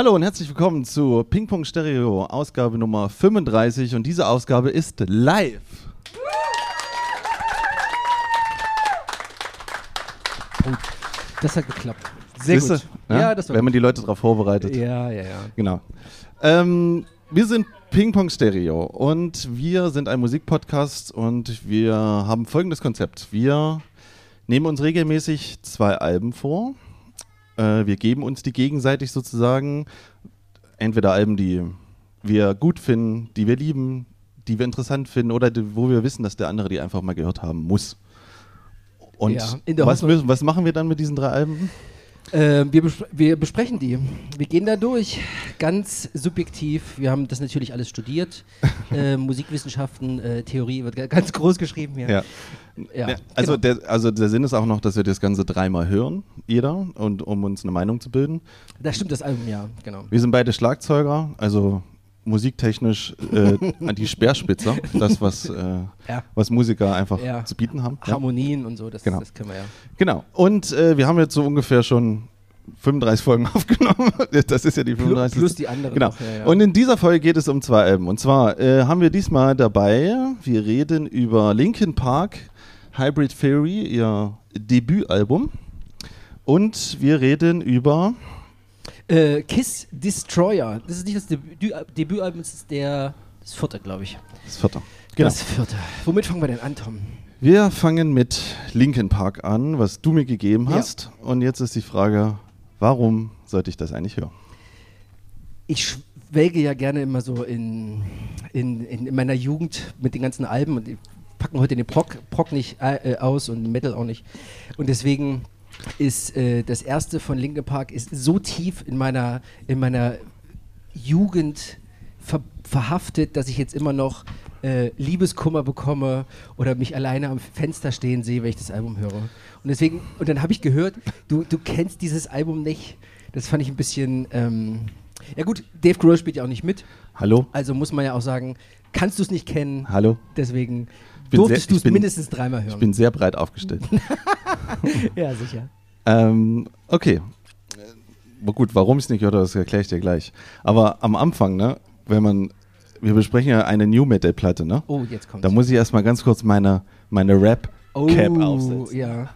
Hallo und herzlich willkommen zu Ping Pong Stereo, Ausgabe Nummer 35 und diese Ausgabe ist live. Das hat geklappt. Sehr Siehste? gut. Ja, Ja, das war Wenn man die Leute darauf vorbereitet. Ja, ja, ja. Genau. Ähm, wir sind Ping Pong Stereo und wir sind ein Musikpodcast und wir haben folgendes Konzept. Wir nehmen uns regelmäßig zwei Alben vor. Äh, wir geben uns die gegenseitig sozusagen. Entweder Alben, die wir gut finden, die wir lieben, die wir interessant finden oder die, wo wir wissen, dass der andere die einfach mal gehört haben muss. Und Ja, in der was, müssen, was machen wir dann mit diesen drei Alben? Äh, wir, bes wir besprechen die. Wir gehen da durch. Ganz subjektiv. Wir haben das natürlich alles studiert. äh, Musikwissenschaften, äh, Theorie wird ga- ganz groß geschrieben hier. Ja. Ja, Ja, also, genau. der, also der Sinn ist auch noch, dass wir das Ganze dreimal hören, jeder, und um uns eine Meinung zu bilden. Da stimmt das Album, ja, genau. Wir sind beide Schlagzeuger, also musiktechnisch äh, an die Speerspitze, das, was, äh, Ja. was Musiker einfach Ja. zu bieten haben. Ja. Harmonien und so, das, Genau. das können wir ja. Genau. Und äh, wir haben jetzt so ungefähr schon 35 Folgen aufgenommen. Das ist ja die Plus, 35. plus die anderen. Genau. noch, ja, ja. Und in dieser Folge geht es um zwei Alben. Und zwar äh, haben wir diesmal dabei, wir reden über Linkin Park, Hybrid Theory, ihr Debütalbum. Und wir reden über. Äh, Kiss Destroyer. Das ist nicht das Debüt Debütalbum, das ist der, das vierte, glaube ich. Das vierte. Genau. Das vierte. Womit fangen wir denn an, Tom? Wir fangen mit Linkin Park an, was du mir gegeben Ja. hast. Und jetzt ist die Frage, warum sollte ich das eigentlich hören? ich schwelge ja gerne immer so in, in, in, in meiner Jugend mit den ganzen Alben und packen heute den Prog, Prog nicht äh, aus und Metal auch nicht. Und deswegen ist äh, das erste von Linkin Park ist so tief in meiner, in meiner Jugend ver verhaftet, dass ich jetzt immer noch äh, Liebeskummer bekomme oder mich alleine am Fenster stehen sehe, wenn ich das Album höre. Und deswegen, und dann habe ich gehört, du, du kennst dieses Album nicht. Das fand ich ein bisschen. Ähm, ja, gut, Dave Grohl spielt ja auch nicht mit. Hallo? Also muss man ja auch sagen, kannst du es nicht kennen. Hallo? Deswegen durftest du es mindestens dreimal hören. Ich bin sehr breit aufgestellt. ja, sicher. Ähm, okay. Aber gut, warum ich es nicht gehört habe, das erkläre ich dir gleich. Aber am Anfang, ne, wenn man, wir besprechen ja eine New Metal Platte, ne? Oh, jetzt kommt Da muss ich erstmal ganz kurz meine, meine Rap-Cap aufsetzen. Oh, ja.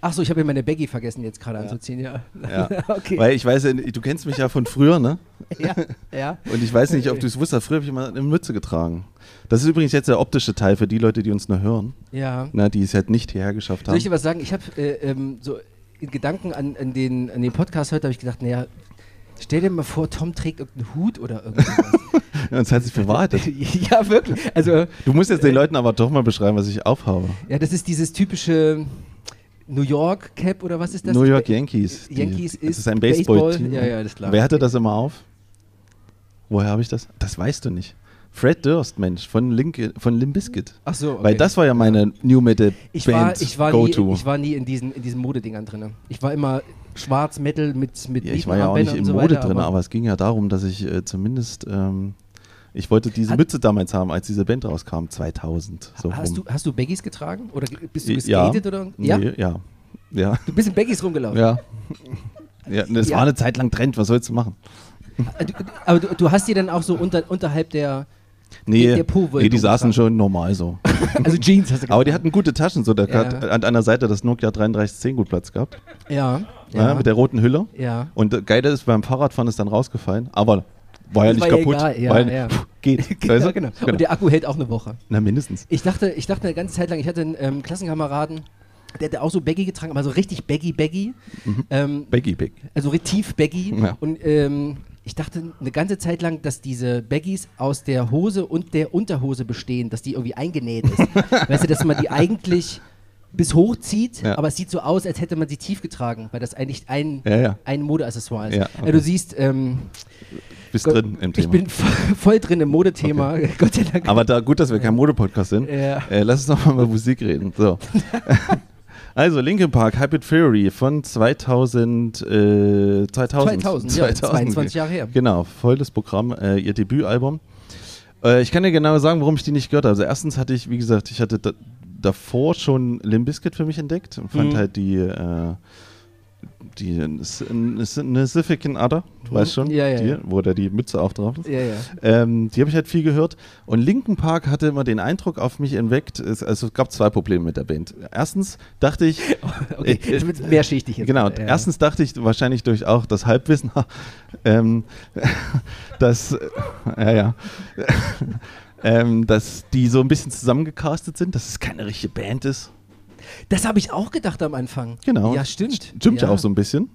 Ach so, ich habe ja meine Baggy vergessen jetzt gerade anzuziehen, ja. Ja. okay. Weil ich weiß, ja, du kennst mich ja von früher, ne? ja, ja. Und ich weiß nicht, ob du es wusstest, früher habe ich immer eine Mütze getragen. Das ist übrigens jetzt der optische Teil für die Leute, die uns nur hören, Ja. ne, die es halt nicht hierher geschafft Soll ich dir haben. was sagen? Ich habe äh, ähm, so in Gedanken an, an, den, an den Podcast heute habe ich gedacht, naja, stell dir mal vor, Tom trägt irgendeinen Hut oder irgendwas. Und es hat sich bewahrheitet. ja, wirklich. Also, Du musst jetzt den Leuten aber doch mal beschreiben, was ich aufhabe. ja, das ist dieses typische New York Cap oder was ist das? New York Yankees. Die- Yankees das ist ist ein Baseball. Baseball-Team. Ja, ja, das ist klar. Wer hatte das immer auf? Woher habe ich das? Das weißt du nicht. Fred Durst, Mensch, von, Link, von Limp Bizkit. Ach so, okay. Weil das war ja meine New Metal ich Band war, ich war, nie, Go-To. ich war nie in diesen, in diesen Modedingern drin. Ich war immer schwarz Metal mit mit Ja, ich war ja auch nicht im so Mode weiter, drin, aber, es ging ja darum, dass ich äh, zumindest, ähm, ich wollte diese Hat- Mütze damals haben, als diese Band rauskam, 2000. So hast, rum. du, hast du Baggies getragen? Oder bist du Ja. geskatet? Oder? Nee, Ja? ja. Ja. Du bist in Baggies rumgelaufen? Ja. ja das Ja. war eine Zeit lang Trend, was sollst du machen? Äh, Aber du, du hast die dann auch so unter, unterhalb der, Nee, Der- der nee die saßen schon normal so. also Jeans hast du Aber die hatten gute Taschen, so. Da Ja. hat an einer Seite das Nokia 3310 gut Platz gehabt. Ja, Ja. ja, mit der roten Hülle. ja. Und geil ist, beim Fahrradfahren ist dann rausgefallen, aber war ja nicht war ja kaputt. egal, ja, weil, ja. pff, geht. Genau, weißt du? genau. Und der Akku hält auch eine Woche. Na, mindestens. Ich dachte, ich dachte eine ganze Zeit lang, ich hatte einen ähm, Klassenkameraden, der hatte auch so Baggy getragen, aber so richtig Baggy, Baggy. Ähm, Baggy Big. also tief Baggy. Ja. Und ähm, ich dachte eine ganze Zeit lang, dass diese Baggies aus der Hose und der Unterhose bestehen, dass die irgendwie eingenäht ist. weißt du, dass man die eigentlich bis hoch zieht, Ja. aber es sieht so aus, als hätte man sie tief getragen, weil das eigentlich ein, Ja, ja. ein Modeaccessoire ist. Ja, Ja, okay. du siehst, ähm, Bist Gott, drin im ich Thema. bin vo- voll drin im Modethema, Gott sei Dank. Aber da gut, dass wir kein Modepodcast sind. Ja. Äh, lass uns noch mal über Musik reden. So. also, Linkin Park, Hybrid Theory von 2000, äh, 2000. 2000, ja, 22 Jahre her. Genau, volles Programm, äh, ihr Debütalbum. Äh, ich kann dir genau sagen, warum ich die nicht gehört habe. Also erstens hatte ich, wie gesagt, ich hatte davor schon Limp Bizkit für mich entdeckt und fand Mhm. halt die, äh, die eine Significant Other, du weißt schon, Ja, ja, die, ja. wo da die Mütze auch drauf ist. Ähm, die habe ich halt viel gehört. Und Linken Park hatte immer den Eindruck auf mich entweckt, es, also es gab zwei Probleme mit der Band. Erstens dachte ich, Okay, Äh, äh, mehrschichtig jetzt. genau, erstens dachte ich wahrscheinlich durch auch das Halbwissen, ähm, dass, äh, ja, ja, ähm, dass die so ein bisschen zusammengecastet sind, dass es keine richtige Band ist. Das habe ich auch gedacht am Anfang. Genau. Ja, stimmt. Stimmt ja, auch so ein bisschen.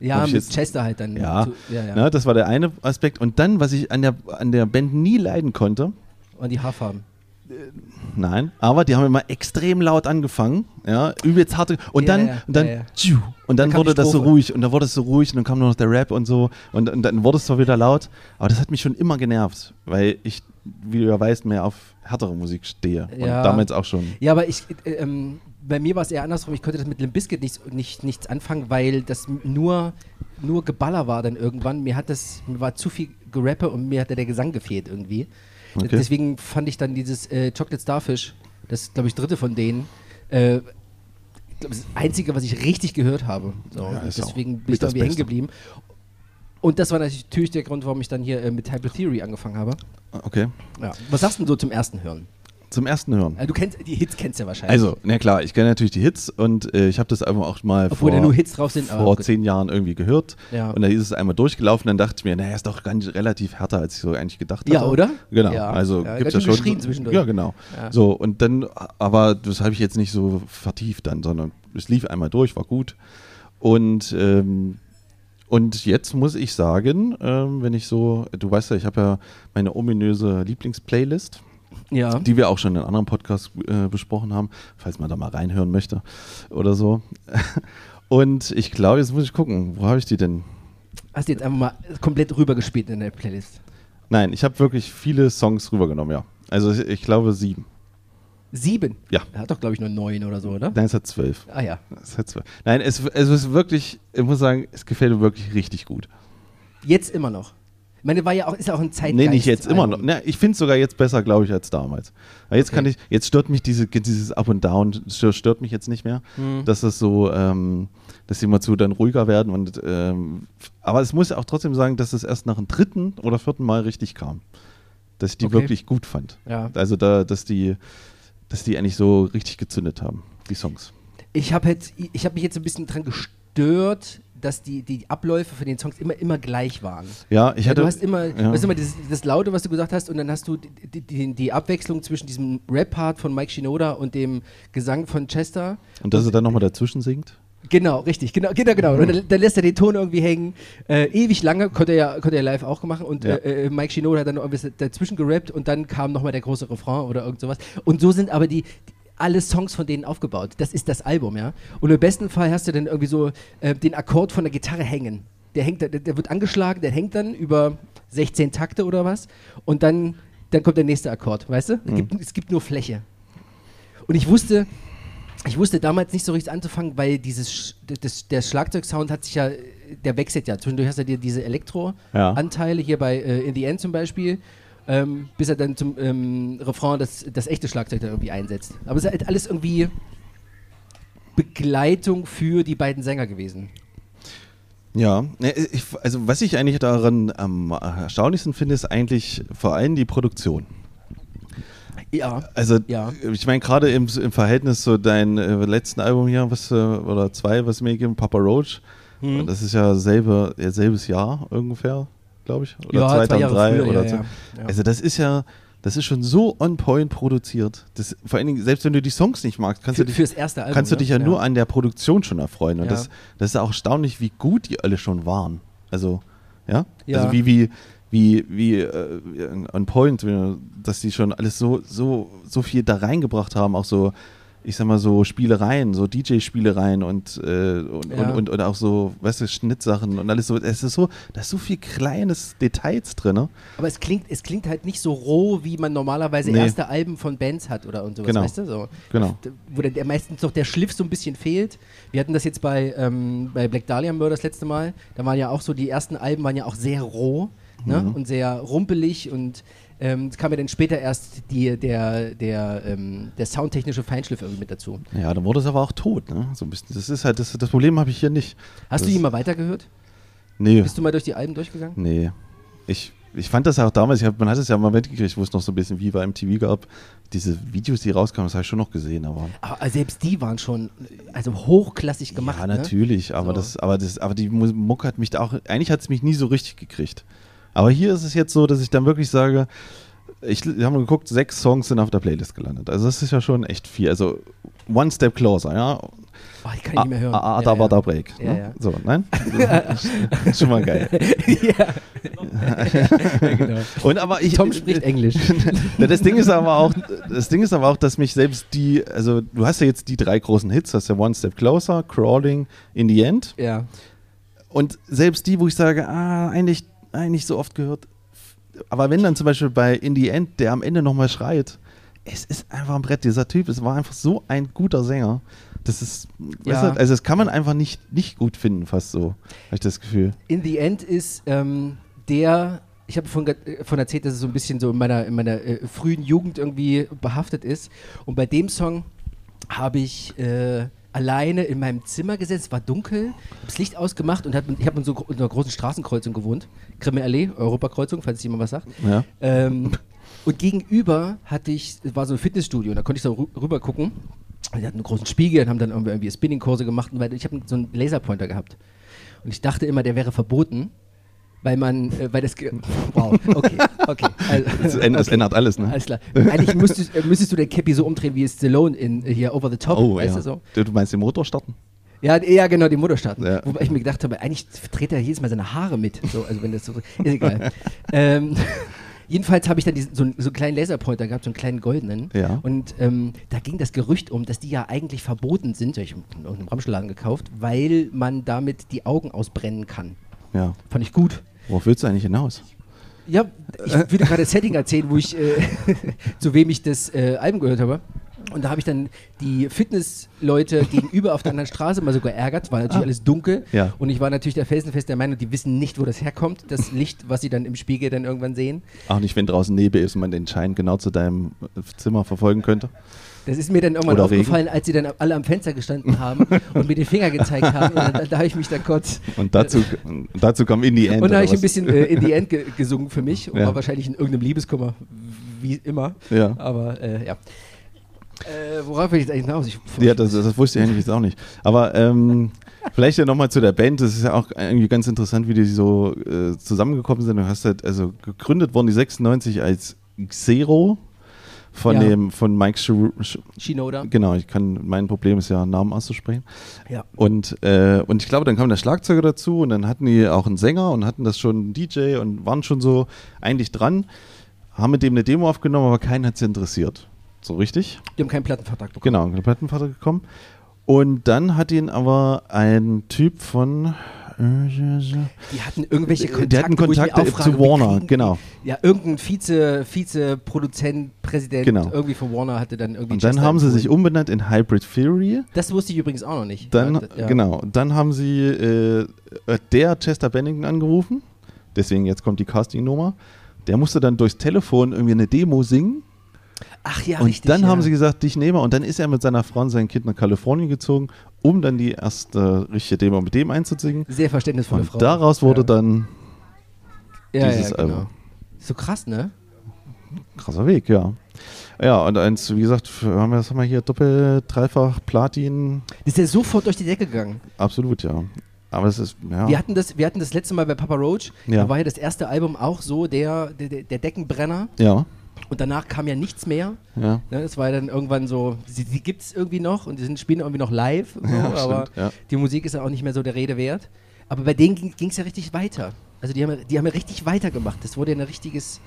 Ja, mit jetzt- Chester halt dann. Ja, Zu, ja, ja. Ne, das war der eine Aspekt. Und dann, was ich an der, an der Band nie leiden konnte, Und die Haarfarben. Nein, aber die haben immer extrem laut angefangen, ja, übelst harte und Ja, dann ja, und dann ja, ja. tschiu, und dann Dann wurde das so ruhig und dann wurde es so ruhig und dann kam nur noch der Rap und so und, und dann wurde es zwar wieder laut, aber das hat mich schon immer genervt, weil ich, wie du ja weißt, mehr auf härtere Musik stehe Ja. und damals auch schon. Ja, aber ich, äh, ähm, bei mir war es eher andersrum. Ich konnte das mit Limp Bizkit nichts, nicht, nichts anfangen, weil das nur, nur Geballer war dann irgendwann. Mir hat das, mir war zu viel Gerappe und mir hat der Gesang gefehlt irgendwie. Okay. Deswegen fand ich dann dieses äh, Chocolate Starfish, das glaube ich dritte von denen, äh, glaub, das einzige, was ich richtig gehört habe. So, Ja, deswegen bin ich da irgendwie hängen geblieben. Und das war natürlich der Grund, warum ich dann hier äh, mit Hyper Theory angefangen habe. Okay, Ja. Was sagst du denn so zum ersten Hören? zum ersten Hören. Äh, du kennst die Hits kennst du ja wahrscheinlich. Also, na klar, ich kenne natürlich die Hits und äh, ich habe das Album auch mal Obwohl vor, nur Hits drauf sind, vor gut. zehn Jahren irgendwie gehört. Ja. Und da ist es einmal durchgelaufen, dann dachte ich mir, naja, ist doch ganz relativ härter, als ich so eigentlich gedacht hatte. Ja, oder? Genau, Ja. also Ja, gibt's ganz ja schon. zwischendurch. Ja, genau. Ja. So, und dann, aber das habe ich jetzt nicht so vertieft dann, sondern es lief einmal durch, war gut. Und, ähm, und jetzt muss ich sagen, ähm, wenn ich so, du weißt ja, ich habe ja meine ominöse Lieblingsplaylist ja. die wir auch schon in anderen Podcasts äh, besprochen haben, falls man da mal reinhören möchte oder so. Und ich glaube, jetzt muss ich gucken, wo habe ich die denn? Hast du jetzt einfach mal komplett rübergespielt in der Playlist? Nein, ich habe wirklich viele Songs rübergenommen, ja. Also ich, ich glaube sieben. Sieben? Ja. Er hat doch, glaube ich, nur neun oder so, oder? Nein, es hat zwölf. Ah ja. Es hat zwölf. Nein, es, es ist wirklich, ich muss sagen, es gefällt mir wirklich richtig gut. Jetzt immer noch. Ich meine, war ja auch, ist ja auch ein Zeitgeist. Nee, nicht jetzt immer noch. Ne, ich finde es sogar jetzt besser, glaube ich, als damals. Weil jetzt Okay. kann ich, jetzt stört mich diese, dieses Up und Down, stört, stört mich jetzt nicht mehr, Hm. dass das so, ähm, dass die immer zu dann ruhiger werden und ähm, aber es muss ja auch trotzdem sagen, dass es erst nach dem dritten oder vierten Mal richtig kam. Dass ich die Okay. wirklich gut fand. Ja. Also da, dass die, dass die eigentlich so richtig gezündet haben, die Songs. Ich habe ich habe mich jetzt ein bisschen dran gestört, dass die, die Abläufe von den Songs immer, immer gleich waren. Ja, ich hatte. du hast immer, ja. du hast immer das, das Laute, was du gesagt hast, und dann hast du die, die, die Abwechslung zwischen diesem Rap-Part von Mike Shinoda und dem Gesang von Chester. und dass er dann nochmal dazwischen singt. Genau, richtig, genau, genau, genau. Und dann, dann lässt er den Ton irgendwie hängen. Äh, ewig lange, konnte er ja konnte er live auch machen. Und Ja. äh, äh, Mike Shinoda hat dann noch irgendwie dazwischen gerappt und dann kam nochmal der große Refrain oder irgend sowas. Und so sind aber die, die alle Songs von denen aufgebaut. Das ist das Album, ja. Und im besten Fall hast du dann irgendwie so äh, den Akkord von der Gitarre hängen. Der hängt, der, der wird angeschlagen, der hängt dann über 16 Takte oder was. Und dann, dann kommt der nächste Akkord, weißt du? Es, gibt, es gibt nur Fläche. Und ich wusste, ich wusste damals nicht so richtig anzufangen, weil dieses das, der Schlagzeugsound hat sich ja, der wechselt ja. Zwischendurch hast du dir diese. Elektro-Anteile hier bei äh, In the End zum Beispiel, ähm, bis er dann zum ähm, Refrain das, das echte Schlagzeug dann irgendwie einsetzt. Aber es ist halt alles irgendwie Begleitung für die beiden Sänger gewesen. Ja, ne, also was ich eigentlich daran am erstaunlichsten finde, ist eigentlich vor allem die Produktion. Ja. Also Ja. ich meine gerade im, im Verhältnis zu deinem äh, letzten Album hier, was äh, oder zwei, was mir gegeben, Papa Roach, Hm. das ist ja selbe, ja, selbes Jahr ungefähr, glaube ich, oder Ja, zwei 2003 Jahre früher, oder ja, so. ja. Also das ist ja, das ist schon so on point produziert. Das, vor allen Dingen, selbst wenn du die Songs nicht magst, kannst Für, du dich fürs erste Album. kannst du dich ja, nur an der Produktion schon erfreuen. Und das, das ist auch erstaunlich, wie gut die alle schon waren. Also, ja? Ja. Also wie, wie, wie, wie äh, on point, dass die schon alles so, so, so viel da reingebracht haben, auch so, ich sag mal, so Spielereien, so DJ-Spielereien und, äh, und, Ja. und, und, oder auch so, weißt du, Schnittsachen und alles so. Es ist so, da ist so viel kleines Details drin. Ne? Aber es klingt, es klingt halt nicht so roh, wie man normalerweise Nee. erste Alben von Bands hat oder und sowas, Genau. weißt du? So. Genau. Wo der, der meistens noch der Schliff so ein bisschen fehlt. Wir hatten das jetzt bei, ähm, bei Black Dahlia Murder das letzte Mal. Da waren ja auch so, die ersten Alben waren ja auch sehr roh ne? Mhm. und sehr rumpelig und Ähm, es kam ja dann später erst die, der, der, ähm, der soundtechnische Feinschliff irgendwie mit dazu. Ja, dann wurde es aber auch tot, ne? So ein bisschen. Das ist halt, das, das Problem habe ich hier nicht. Hast das du ihn mal weitergehört? Nee. Bist du mal durch die Alben durchgegangen? Nee. Ich, ich fand das auch damals, ich hab, man hat es ja mal mitgekriegt, wo es noch so ein bisschen wie bei MTV gab. Diese Videos, die rauskamen, das habe ich schon noch gesehen, aber. Aber selbst die waren schon also hochklassig gemacht. ja, ne? natürlich, aber, So. das, aber, das, aber die Mu- Mucke hat mich da auch, eigentlich hat es mich nie so richtig gekriegt. Aber hier ist es jetzt so, dass ich dann wirklich sage, ich, wir haben geguckt, sechs Songs sind auf der Playlist gelandet. Also das ist ja schon echt viel. Also One Step Closer, ja. Oh, ich kann nicht mehr hören. Ah, da war da Break. Ja, ne? ja. So, nein? schon mal geil. ja. genau. Und aber ich, Tom spricht Englisch. Das Ding ist aber auch, das Ding ist aber auch, dass mich selbst die, also du hast ja jetzt die drei großen Hits, das ist ja One Step Closer, Crawling, In the End. ja. Und selbst die, wo ich sage, ah, eigentlich, eigentlich so oft gehört. Aber wenn dann zum Beispiel bei In the End, der am Ende nochmal schreit, es ist einfach ein Brett, dieser Typ, es war einfach so ein guter Sänger. Das ist, Ja. weißt du, also das kann man einfach nicht, nicht gut finden, fast so, habe ich das Gefühl. In the End ist ähm, der, ich habe von, von erzählt, dass es so ein bisschen so in meiner, in meiner äh, frühen Jugend irgendwie behaftet ist. Und bei dem Song habe ich äh, alleine in meinem Zimmer gesetzt, es war dunkel, habe das Licht ausgemacht und hab, ich habe in so einer großen Straßenkreuzung gewohnt. Krimme Allee, Europakreuzung, falls jemand was sagt. Ja. Ähm, und gegenüber hatte ich, es war so ein Fitnessstudio, und da konnte ich so rü rüber gucken. Die hatten einen großen Spiegel und haben dann irgendwie, irgendwie Spinning-Kurse gemacht. Weil ich habe so einen Laserpointer gehabt. Und ich dachte immer, der wäre verboten, weil man, äh, weil das, wow, okay, okay. Also, Das, änd- das okay. ändert alles, ne? Alles klar. Eigentlich müsstest, äh, müsstest du den Cappy so umdrehen wie Stallone in äh, hier Over the Top, Oh, weißt ja. du so? Du, meinst den Motor starten? Ja, ja, genau, die Mutter starten. Ja. Wobei ich mir gedacht habe, eigentlich dreht er jedes Mal seine Haare mit. So, also wenn das so, ist egal. ähm, jedenfalls habe ich dann diesen, so, einen, so einen kleinen Laserpointer gehabt, so einen kleinen goldenen. Ja. Und ähm, da ging das Gerücht um, dass die ja eigentlich verboten sind. Ich habe in irgendeinem Ramschladen gekauft, weil man damit die Augen ausbrennen kann. Ja. Fand ich gut. Worauf willst du eigentlich hinaus? Ja, ich würde gerade das Setting erzählen, wo ich, äh, zu wem ich das äh, Album gehört habe. Und da habe ich dann die Fitnessleute gegenüber auf der anderen Straße mal so geärgert, war natürlich Ah. alles dunkel. Ja. Und ich war natürlich der felsenfest der Meinung, die wissen nicht, wo das herkommt, das Licht, was sie dann im Spiegel dann irgendwann sehen. Auch nicht, wenn draußen Nebel ist und man den Schein genau zu deinem Zimmer verfolgen könnte. Das ist mir dann irgendwann Oder aufgefallen, als sie dann alle am Fenster gestanden haben und mir den Finger gezeigt haben. Und dann, da habe ich mich dann kurz. Und dazu, und dazu kam in die End. Und da habe ich ein was? bisschen äh, in die End ge gesungen für mich und Ja. war wahrscheinlich in irgendeinem Liebeskummer, wie immer. Ja. Aber äh, ja. Äh, worauf will ich eigentlich hinaus? Ich, Ja, das, das wusste ich eigentlich jetzt auch nicht. Aber ähm, vielleicht ja nochmal zu der Band. Das ist ja auch irgendwie ganz interessant, wie die so äh, zusammengekommen sind. Du hast halt, also gegründet worden die 96 als Xero von Ja. dem, von Mike Shiro, Sh Shinoda. Genau, ich kann, mein Problem ist ja, Namen auszusprechen. Ja. Und, äh, und ich glaube, dann kam der Schlagzeuger dazu und dann hatten die auch einen Sänger und hatten das schon einen DJ und waren schon so eigentlich dran, haben mit dem eine Demo aufgenommen, aber keinen hat es interessiert. So richtig? Die haben keinen Plattenvertrag bekommen. Genau, ein Plattenvater gekommen. Und dann hat ihn aber ein Typ von. Die hatten irgendwelche Die Kontakte, hatten ich mir Kontakte auch frage, zu Warner, kriegen- genau. Ja, irgendein Vize, Vize-Produzent, Präsident Genau. irgendwie von Warner hatte dann irgendwie. Und dann Chester haben sie sich umbenannt in Hybrid Theory. Das wusste ich übrigens auch noch nicht. Dann, ja. genau, dann haben sie äh, der Chester Bennington angerufen. Deswegen jetzt kommt die Casting-Nummer. Der musste dann durchs Telefon irgendwie eine Demo singen. Ach ja, und richtig. dann ja. haben sie gesagt, dich nehme. Und dann ist er mit seiner Frau und seinem Kind nach Kalifornien gezogen, um dann die erste richtige Demo mit dem einzusingen. Sehr verständnisvolle Und Frau. daraus wurde ja. dann ja, dieses ja, genau. Album. So krass, ne? Krasser Weg, ja. Ja, und eins, wie gesagt, haben wir, was haben wir hier? Doppel, Dreifach, Platin. Das ist ja sofort durch die Decke gegangen. Absolut, ja. Aber es ist, ja. Wir, hatten das, wir hatten das letzte Mal bei Papa Roach. Ja. Da war ja das erste Album auch so der, der- der Deckenbrenner. ja, Und danach kam ja nichts mehr. ja. Ne, das war ja dann irgendwann so, die, die gibt es irgendwie noch und die sind, spielen irgendwie noch live. So, Ja, aber stimmt, ja. die Musik ist ja auch nicht mehr so der Rede wert. Aber bei denen ging es ja richtig weiter. Also die haben, ja- die haben ja richtig weitergemacht. Das wurde ja ein richtiges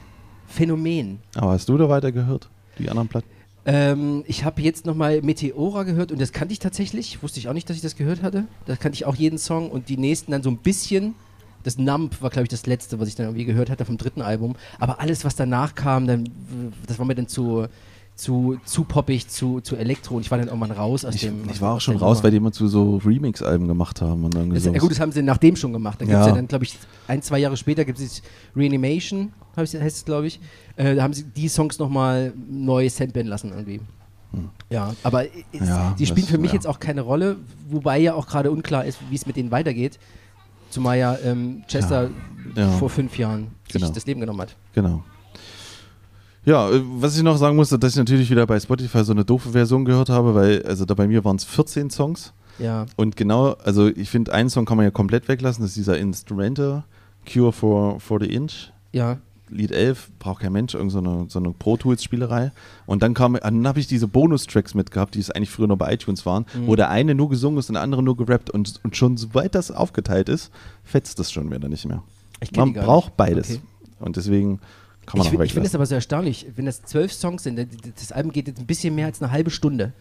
Phänomen. Aber hast du da weitergehört? Die anderen Platten? Ähm, ich habe jetzt nochmal Meteora gehört und das kannte ich tatsächlich. Wusste ich auch nicht, dass ich das gehört hatte. Da kannte ich auch jeden Song und die nächsten dann so ein bisschen. Das Nump war, glaube ich, das letzte, was ich dann irgendwie gehört hatte vom dritten Album. Aber alles, was danach kam, dann, das war mir dann zu, zu, zu poppig, zu, zu Elektro und ich war dann irgendwann raus aus Ich, dem. ich war auch schon raus, Nummer. weil die immer zu so Remix-Alben gemacht haben. Und Das, sowas. ja gut, das haben sie nach dem schon gemacht. Da gibt es Ja. ja dann, glaube ich, ein, zwei Jahre später gibt es Reanimation heißt es, glaube ich. Äh, da haben sie die Songs nochmal neu samplen lassen irgendwie. Ja, aber es, Ja, die spielen das- für mich ja. jetzt auch keine Rolle, wobei ja auch gerade unklar ist, wie es mit denen weitergeht. Zumal ja ähm, Chester Ja. vor fünf Jahren Genau. sich das Leben genommen hat. Genau. Ja, äh, was ich noch sagen musste, dass ich natürlich wieder bei Spotify so eine doofe Version gehört habe, weil, also da bei mir waren es 14 Songs. Ja, Und genau, also ich finde, einen Song kann man ja komplett weglassen, das ist dieser Instrumental, Cure for, for the Inch. ja. Lied 11, braucht kein Mensch, irgend so eine, so eine Pro Tools Spielerei. Und dann kam, dann habe ich diese Bonustracks mitgehabt, die es eigentlich früher nur bei iTunes waren, Mhm. wo der eine nur gesungen ist und der andere nur gerappt. Und, und schon soweit das aufgeteilt ist, fetzt das schon wieder nicht mehr. Man braucht nicht. beides. Okay. Und deswegen kann man Ich, auch ich finde es aber so erstaunlich, wenn das zwölf Songs sind, das Album geht jetzt ein bisschen mehr als eine halbe Stunde.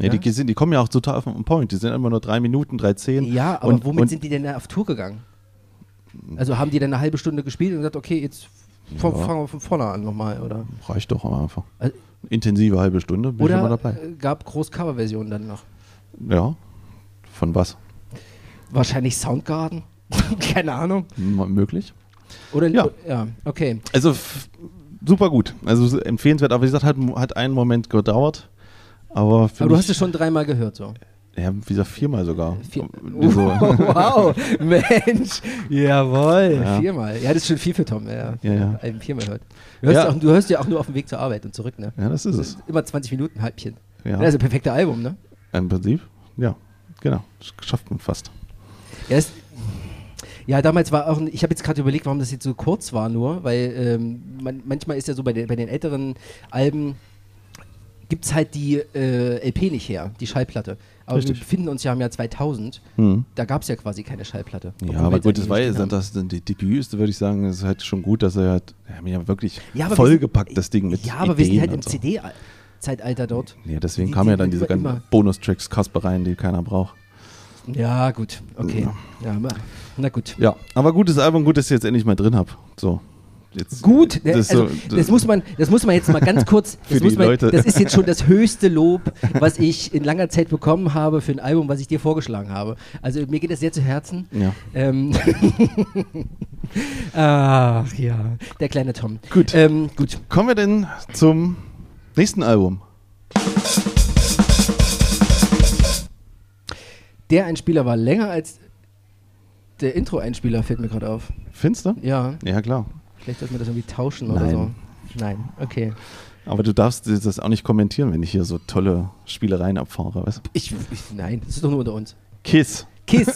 Ja, Ja? die, sind, die kommen ja auch total auf den Point. Die sind immer nur drei Minuten, drei Zehn. Ja, aber und, womit und, sind die denn auf Tour gegangen? Also haben die dann eine halbe Stunde gespielt und gesagt, okay, jetzt von, Ja. fangen wir von vorne an nochmal, oder? Reicht doch am Anfang. Also- Intensive halbe Stunde, bin ich immer Oder dabei. äh, gab groß Coverversionen dann noch? Ja. Von was? Wahrscheinlich Soundgarden? Keine Ahnung. M möglich. Oder Ja. ja, okay. Also super gut. Also so empfehlenswert. Aber wie gesagt, hat, hat einen Moment gedauert. Aber, Aber du hast es schon dreimal gehört, so. Ja, wie gesagt, viermal sogar. Vier- So. wow, Mensch, jawohl, Ja. viermal. Ja, das ist schon viel für Tom, ja. Ja, ja. Viermal hört. Du hörst, Ja. auch, du hörst ja auch nur auf dem Weg zur Arbeit und zurück, ne? Ja, das ist es. Immer 20 Minuten, Halbchen. Ja. Das ist ein perfektes Album, ne? Im Prinzip, ja. Genau. Das schafft man fast. Ja, es, ja, damals war auch, ein- ich habe jetzt gerade überlegt, warum das jetzt so kurz war nur, weil ähm, man, manchmal ist ja so bei den, bei den älteren Alben, gibt es halt die äh, LP nicht her, die Schallplatte. Aber Richtig. wir befinden uns ja im Jahr 2000, Hm. da gab es ja quasi keine Schallplatte. Ja, aber gut, das war ja haben. das, das die Debüt würde ich sagen, es ist halt schon gut, dass er halt, ja, mir ja wirklich Ja, wir vollgepackt, das Ding mit Ja, aber wir sind Ideen halt im so. CD-Zeitalter dort. Ja, deswegen kamen ja dann diese ganzen. Bonustracks, Kaspereien, die keiner braucht. Ja, gut, okay. Ja, aber- na gut. Ja, aber gutes Album, gut, dass ich jetzt endlich mal drin habe. So. Jetzt, Gut, das also, so- das, muss man, das muss man jetzt mal ganz kurz. Das, muss man, Leute. das ist jetzt schon das höchste Lob, was ich in langer Zeit bekommen habe für ein Album, was ich dir vorgeschlagen habe. Also mir geht das sehr zu Herzen. Ja. Ähm, Ach ja, der kleine Tom. Gut. Ähm, gut. Kommen wir denn zum nächsten Album? Der Einspieler war länger als der Intro-Einspieler, fällt mir gerade auf. Findest du? Ja, Ja, klar. Vielleicht sollten wir das irgendwie tauschen oder Nein. so. Nein, okay. Aber du darfst das auch nicht kommentieren, wenn ich hier so tolle Spielereien abfahre. Weißt? du? Ich, ich, nein, das ist doch nur unter uns. Kiss. Kiss.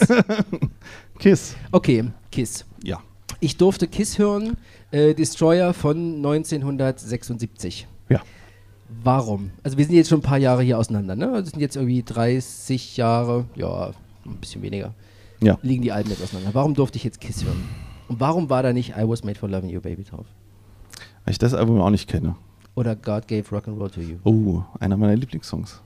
Kiss. Okay, Kiss. Ja. Ich durfte Kiss hören, äh, Destroyer von 1976. Ja. Warum? Also wir sind jetzt schon ein paar Jahre hier auseinander, ne? Das sind jetzt irgendwie 30 Jahre, ja, ein bisschen weniger, Ja. liegen die Alben jetzt auseinander. Warum durfte ich jetzt Kiss hören? Und warum war da nicht I Was Made for Loving You Baby drauf? Weil ich das Album auch nicht kenne. Oder God Gave Rock'n'Roll to You? Oh, einer meiner Lieblingssongs.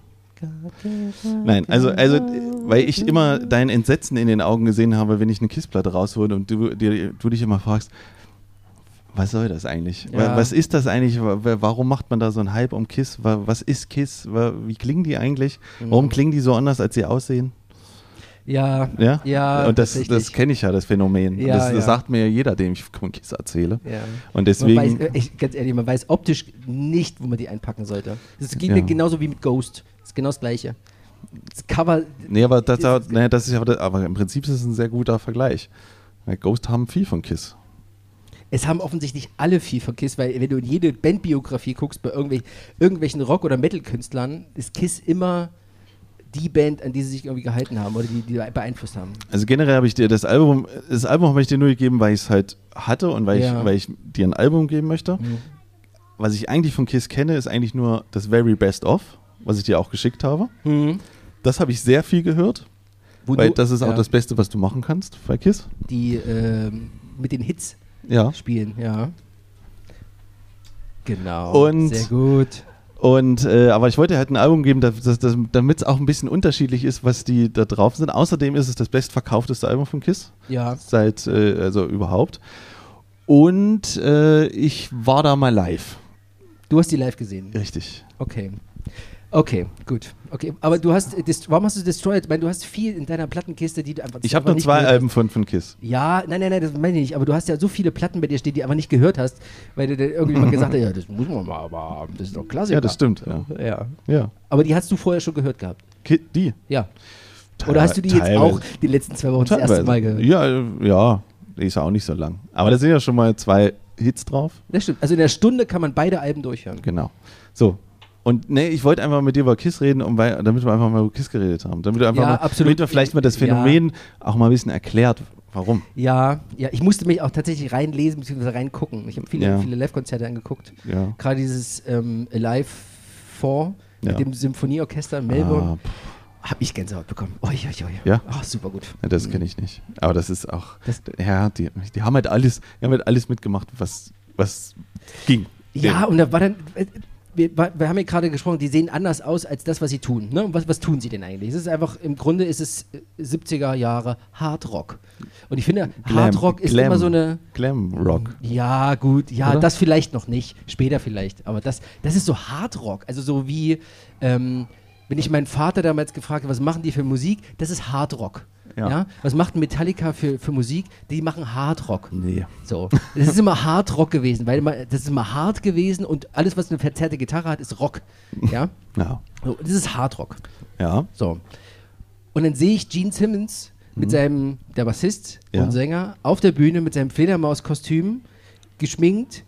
Nein, also, also, weil ich immer dein Entsetzen in den Augen gesehen habe, wenn ich eine Kissplatte raushole und du, dir, du dich immer fragst, was soll das eigentlich? Ja. Was ist das eigentlich? Wa- wa- Warum macht man da so einen Hype um Kiss? Wa- Was ist Kiss? Wie klingen die eigentlich? Warum Mhm. klingen die so anders, als sie aussehen? Ja, Ja, ja Und das, das kenne ich ja, das Phänomen. Ja, das, das ja. sagt mir ja jeder, dem ich von Kiss erzähle. ja. Und Man deswegen, weiß, äh, ich, ganz ehrlich, man weiß optisch nicht, wo man die einpacken sollte. Das geht Ja. mir genauso wie mit Ghost. Das ist genau das Gleiche. Das Cover, nee, aber das, das- nee, das ist aber im Prinzip ist es ein sehr guter Vergleich. Ghost haben viel von Kiss. es haben offensichtlich alle viel von Kiss, weil wenn du in jede Bandbiografie guckst, bei irgendwel irgendwelchen Rock- oder Metal-Künstlern, ist Kiss immer die Band, an die sie sich irgendwie gehalten haben oder die, die beeinflusst haben. Also generell habe ich dir das Album, das Album habe ich dir nur gegeben, weil ich es halt hatte und weil, Ja. ich, weil ich dir ein Album geben möchte. Was ich eigentlich von Kiss kenne, ist eigentlich nur das Very Best Of, was ich dir auch geschickt habe. Mhm. Das habe ich sehr viel gehört, Wo weil du- das ist auch ja, das Beste, was du machen kannst bei Kiss. Die ähm, mit den Hits Ja. spielen, ja. Genau. Und- Sehr gut. Und äh, aber ich wollte halt ein Album geben, damit es auch ein bisschen unterschiedlich ist, was die da drauf sind. Außerdem ist es das bestverkaufteste Album von Kiss Ja. seit äh, also überhaupt. Und äh, ich war da mal live. Du hast die live gesehen. Richtig. Okay. Okay, gut. Okay, aber du hast, äh, warum hast du Destroyed? Ich meine, du hast viel in deiner Plattenkiste, die du einfach Ich habe nur zwei Alben von, von Kiss. Ja, nein, nein, nein, das meine ich nicht. Aber du hast ja so viele Platten bei dir stehen, die du einfach nicht gehört hast, weil du dann irgendjemand gesagt hast, ja, das muss man mal aber haben, das ist doch Klassiker. Ja, das stimmt. Ja. Ja. ja. Aber die hast du vorher schon gehört gehabt. Ki die. Ja. Oder hast du die jetzt Teilweise. auch die letzten zwei Wochen das erste Mal gehört? Ja, ja, die ist ja auch nicht so lang. Aber da sind ja schon mal zwei Hits drauf. Das stimmt. Also in der Stunde kann man beide Alben durchhören. Genau. So. Und nee, ich wollte einfach mit dir über Kiss reden, um, weil, damit wir einfach mal über Kiss geredet haben. Damit, du einfach Ja, mal, absolut. damit wir vielleicht mal das Ja. Phänomen auch mal ein bisschen erklärt, warum. Ja, ja, ich musste mich auch tatsächlich reinlesen bzw. reingucken. Ich habe viele, Ja. viele Live-Konzerte angeguckt. Ja. Gerade dieses ähm, Alive 4 Ja. mit dem Symphonieorchester in Melbourne. Ah, Habe ich Gänsehaut bekommen. Oi, oi, oi. Ja? Ach, super gut. ja, das kenne ich nicht. Aber das ist auch. Das- ja, die, die haben halt alles, die haben halt alles mitgemacht, was, was ging. Ja, und da war dann. Äh, Wir, wir haben ja gerade gesprochen, die sehen anders aus als das, was sie tun. Ne? Was, was tun sie denn eigentlich? Es ist einfach, im Grunde ist es äh, 70er Jahre Hardrock. Und ich finde, Glam- Hardrock ist Glam- immer so eine. Glam Rock. Ja, gut, ja, Oder? das vielleicht noch nicht, später vielleicht, aber das, das ist so Hardrock, also so wie, ähm, wenn ich meinen Vater damals gefragt habe, was machen die für Musik, das ist Hardrock. Ja. Ja. Was macht Metallica für, für Musik? Die machen Hardrock. Nee. So. Das ist immer Hardrock gewesen, weil immer, das ist immer hart gewesen und alles, was eine verzerrte Gitarre hat, ist Rock. Ja. Ja. So, das ist Hardrock. Ja. So. Und dann sehe ich Gene Simmons mit seinem, der Bassist Mhm. Ja. und Sänger, auf der Bühne mit seinem Fledermauskostüm, geschminkt,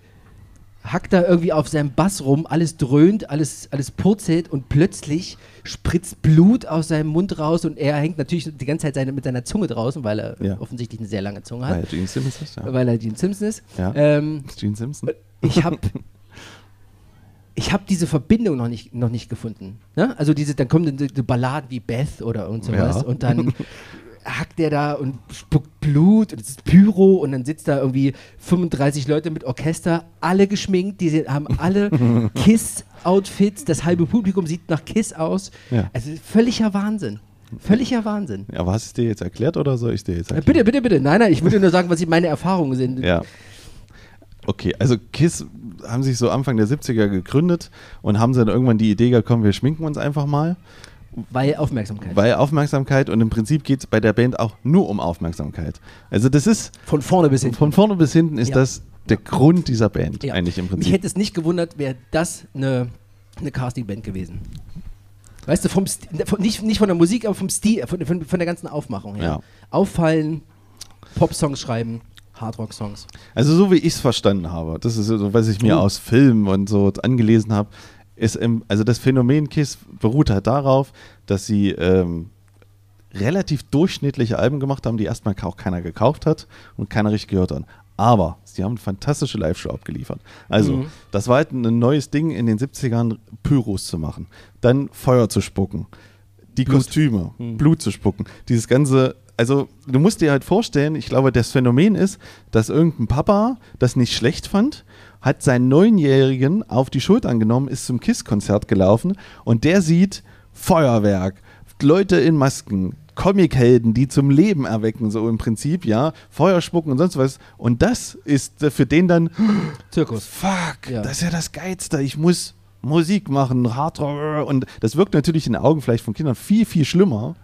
hackt da irgendwie auf seinem Bass rum, alles dröhnt, alles, alles purzelt und plötzlich spritzt Blut aus seinem Mund raus und er hängt natürlich die ganze Zeit seine, mit seiner Zunge draußen, weil er Ja. offensichtlich eine sehr lange Zunge Weil hat, Gene Simmons ist, ja. weil er Gene Simpson ist. Ja. Ähm, Gene Simpson. ich habe ich habe diese Verbindung noch nicht, noch nicht gefunden. Ne? Also diese, dann kommen die, die Balladen wie Beth oder und sowas Ja. und dann hackt der da und spuckt Blut und es ist Pyro und dann sitzt da irgendwie 35 Leute mit Orchester, alle geschminkt, die sind, haben alle Kiss-Outfits, das halbe Publikum sieht nach Kiss aus. Ja. Also völliger Wahnsinn. Völliger Wahnsinn. Ja, aber hast du es dir jetzt erklärt oder soll ich dir jetzt erklären? Bitte, bitte, bitte. Nein, nein, ich würde nur sagen, was meine Erfahrungen sind. Ja. Okay, also Kiss haben sich so Anfang der 70er gegründet und haben dann irgendwann die Idee gekommen, wir schminken uns einfach mal, Weil Aufmerksamkeit. weil Aufmerksamkeit und im Prinzip geht es bei der Band auch nur um Aufmerksamkeit. Also das ist, Von vorne bis hinten. von vorne bis hinten ist Ja. das der Grund dieser Band Ja. eigentlich im Prinzip. hätte es nicht gewundert, wäre das eine, eine Castingband gewesen. Weißt du, vom Sti- von, nicht, nicht von der Musik, aber vom Stil, von, von, von der ganzen Aufmachung her. Ja. Auffallen, Pop-Songs schreiben, Hardrock-Songs. Also so wie ich es verstanden habe, das ist so, was ich mir Oh. aus Filmen und so angelesen habe, ist im, also das Phänomen Kiss beruht halt darauf, dass sie ähm, relativ durchschnittliche Alben gemacht haben, die erstmal auch keiner gekauft hat und keiner richtig gehört hat. Aber sie haben eine fantastische Live-Show abgeliefert. Also, Mhm. das war halt ein neues Ding in den 70ern, Pyros zu machen, dann Feuer zu spucken, die Kostüme, Mhm. Blut zu spucken, dieses ganze, also du musst dir halt vorstellen, ich glaube, das Phänomen ist, dass irgendein Papa das nicht schlecht fand, hat seinen Neunjährigen auf die Schultern genommen, ist zum KISS-Konzert gelaufen und der sieht Feuerwerk, Leute in Masken, Comichelden, die zum Leben erwecken, so im Prinzip, ja, Feuer spucken und sonst was. Und das ist für den dann, Zirkus. fuck, Ja. das ist ja das Geilste, ich muss Musik machen, Hardrock. Und das wirkt natürlich in den Augen vielleicht von Kindern viel, viel schlimmer,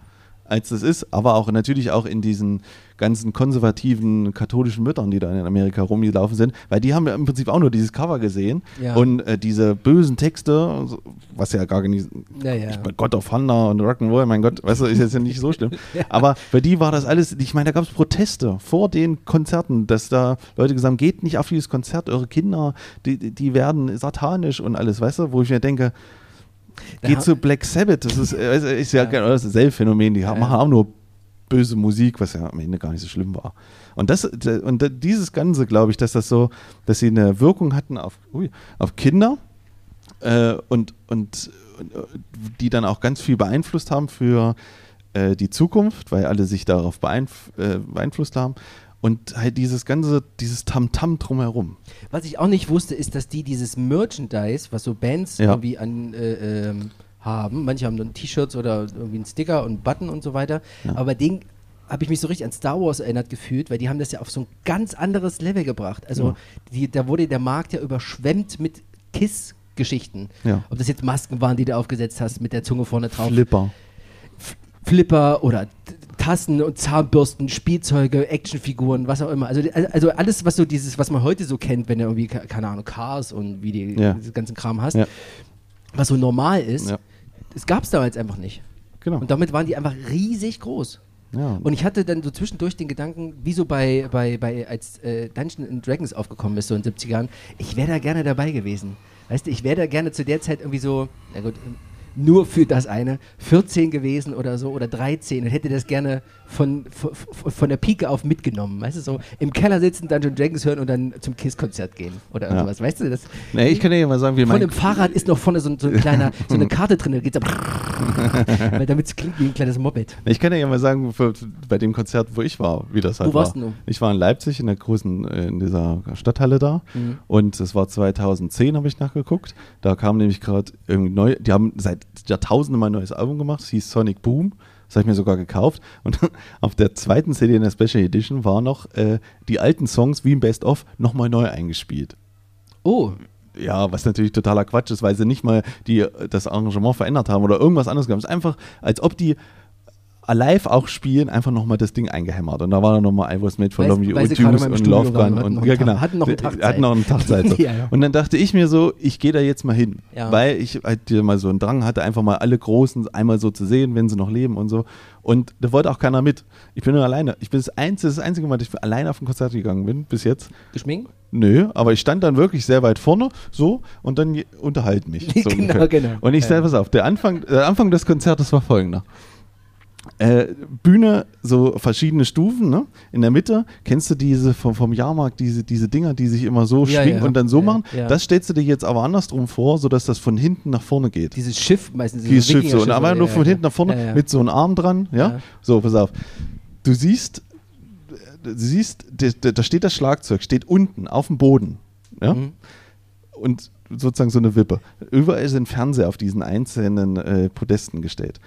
als das ist, aber auch natürlich auch in diesen ganzen konservativen katholischen Müttern, die da in Amerika rumgelaufen sind, weil die haben ja im Prinzip auch nur dieses Cover gesehen Ja. und äh, diese bösen Texte, was ja gar nicht, Ja, ja. ich mein God of Thunder und Rock'n'Roll, mein Gott, weißt du, ist jetzt ja nicht so schlimm. Aber für die war das alles, ich meine, da gab es Proteste vor den Konzerten, dass da Leute gesagt haben, geht nicht auf dieses Konzert, eure Kinder, die- die werden satanisch und alles, weißt du, wo ich mir denke, Geht zu Black Sabbath, das ist, äh, ist ja, Ja. genau das dasselbe Phänomen, die Ja, machen auch nur böse Musik, was ja am Ende gar nicht so schlimm war. Und das und dieses Ganze, glaube ich, dass das so, dass sie eine Wirkung hatten auf, ui, auf Kinder äh, und, und, die dann auch ganz viel beeinflusst haben für äh, die Zukunft, weil alle sich darauf beeinf äh, beeinflusst haben. Und halt dieses ganze, dieses Tamtam drumherum. Was ich auch nicht wusste, ist, dass die dieses Merchandise, was so Bands Ja. irgendwie an äh, ähm, haben, manche haben dann T-Shirts oder irgendwie einen Sticker und einen Button und so weiter, Ja. aber denen habe ich mich so richtig an Star Wars erinnert gefühlt, weil die haben das ja auf so ein ganz anderes Level gebracht. Also Ja. die, da wurde der Markt ja überschwemmt mit Kiss Geschichten. Ja. Ob das jetzt Masken waren, die du aufgesetzt hast mit der Zunge vorne drauf. Flipper. Flipper oder Tassen und Zahnbürsten, Spielzeuge, Actionfiguren, was auch immer. Also, also alles, was so dieses, was man heute so kennt, wenn du irgendwie, ke- keine Ahnung, Cars und wie die Ja. ganzen Kram hast, Ja. was so normal ist, Ja. das gab es damals einfach nicht. Genau. Und damit waren die einfach riesig groß. ja. Und ich hatte dann so zwischendurch den Gedanken, wie so bei, bei, bei als äh, Dungeons and Dragons aufgekommen ist, so in den 70er Jahren, ich wäre da gerne dabei gewesen. Weißt du, ich wäre da gerne zu der Zeit irgendwie so, na gut, nur für das eine, 14 gewesen oder so oder 13 und hätte das gerne von, von, von der Pike auf mitgenommen. Weißt du, so im Keller sitzen, Dungeons Dragons hören und dann zum Kiss-Konzert gehen oder Ja. irgendwas. Weißt du, das. nee, ich kann dir ja mal sagen, wie Von mein dem Fahrrad ist noch vorne so, ein- so ein kleiner, so eine Karte drin, da geht's so, weil damit es klingt wie ein kleines Moped. Ich kann dir ja mal sagen, für, bei dem Konzert, wo ich war, wie das halt Wo war. warst du? Ich war in Leipzig in der großen, in dieser Stadthalle da. Mhm. Und es war 2010, habe ich nachgeguckt. Da kam nämlich gerade irgendwie neu, die haben seit Jahrtausenden mal ein neues Album gemacht, es hieß Sonic Boom. Das habe ich mir sogar gekauft. Und auf der zweiten CD in der Special Edition war noch äh, die alten Songs wie im Best of nochmal neu eingespielt. Oh, Ja, was natürlich totaler Quatsch ist, weil sie nicht mal die, das Arrangement verändert haben oder irgendwas anderes gemacht. Es ist einfach, als ob die live auch spielen, einfach nochmal das Ding eingehämmert. Und da war dann nochmal I Was Made for Love You und im und Love Gun. Und, ja, einen genau. Tag- hatten noch eine Tagzeit. Hatten noch eine Tagzeit. So. Ja, ja. Und dann dachte ich mir so, ich gehe da jetzt mal hin. Ja. Weil ich halt dir mal so einen Drang hatte, einfach mal alle Großen einmal so zu sehen, wenn sie noch leben und so. Und da wollte auch keiner mit. Ich bin nur alleine. Ich bin das einzige, das einzige Mal, dass ich alleine auf ein Konzert gegangen bin, bis jetzt. geschminkt? Nö, aber ich stand dann wirklich sehr weit vorne, so, und dann je- unterhalt mich. So Genau, ungefähr. genau. Und ich Ja. sage, pass auf, der Anfang, der Anfang des Konzertes war folgender. Äh, Bühne, so verschiedene Stufen, ne? In der Mitte, kennst du diese vom, vom Jahrmarkt, diese, diese Dinger, die sich immer so Ja, schwingen ja. und dann so Ja, machen? Das stellst du dir jetzt aber andersrum vor, sodass das von hinten nach vorne geht. Dieses Schiff meistens. Dieses Schiff so. Und aber nur von hinten nach vorne mit so einem Arm dran, ja? So, pass auf. Du siehst, du siehst, da steht das Schlagzeug, steht unten auf dem Boden, ja? Mhm. Und sozusagen so eine Wippe. Überall sind Fernseher auf diesen einzelnen äh, Podesten gestellt.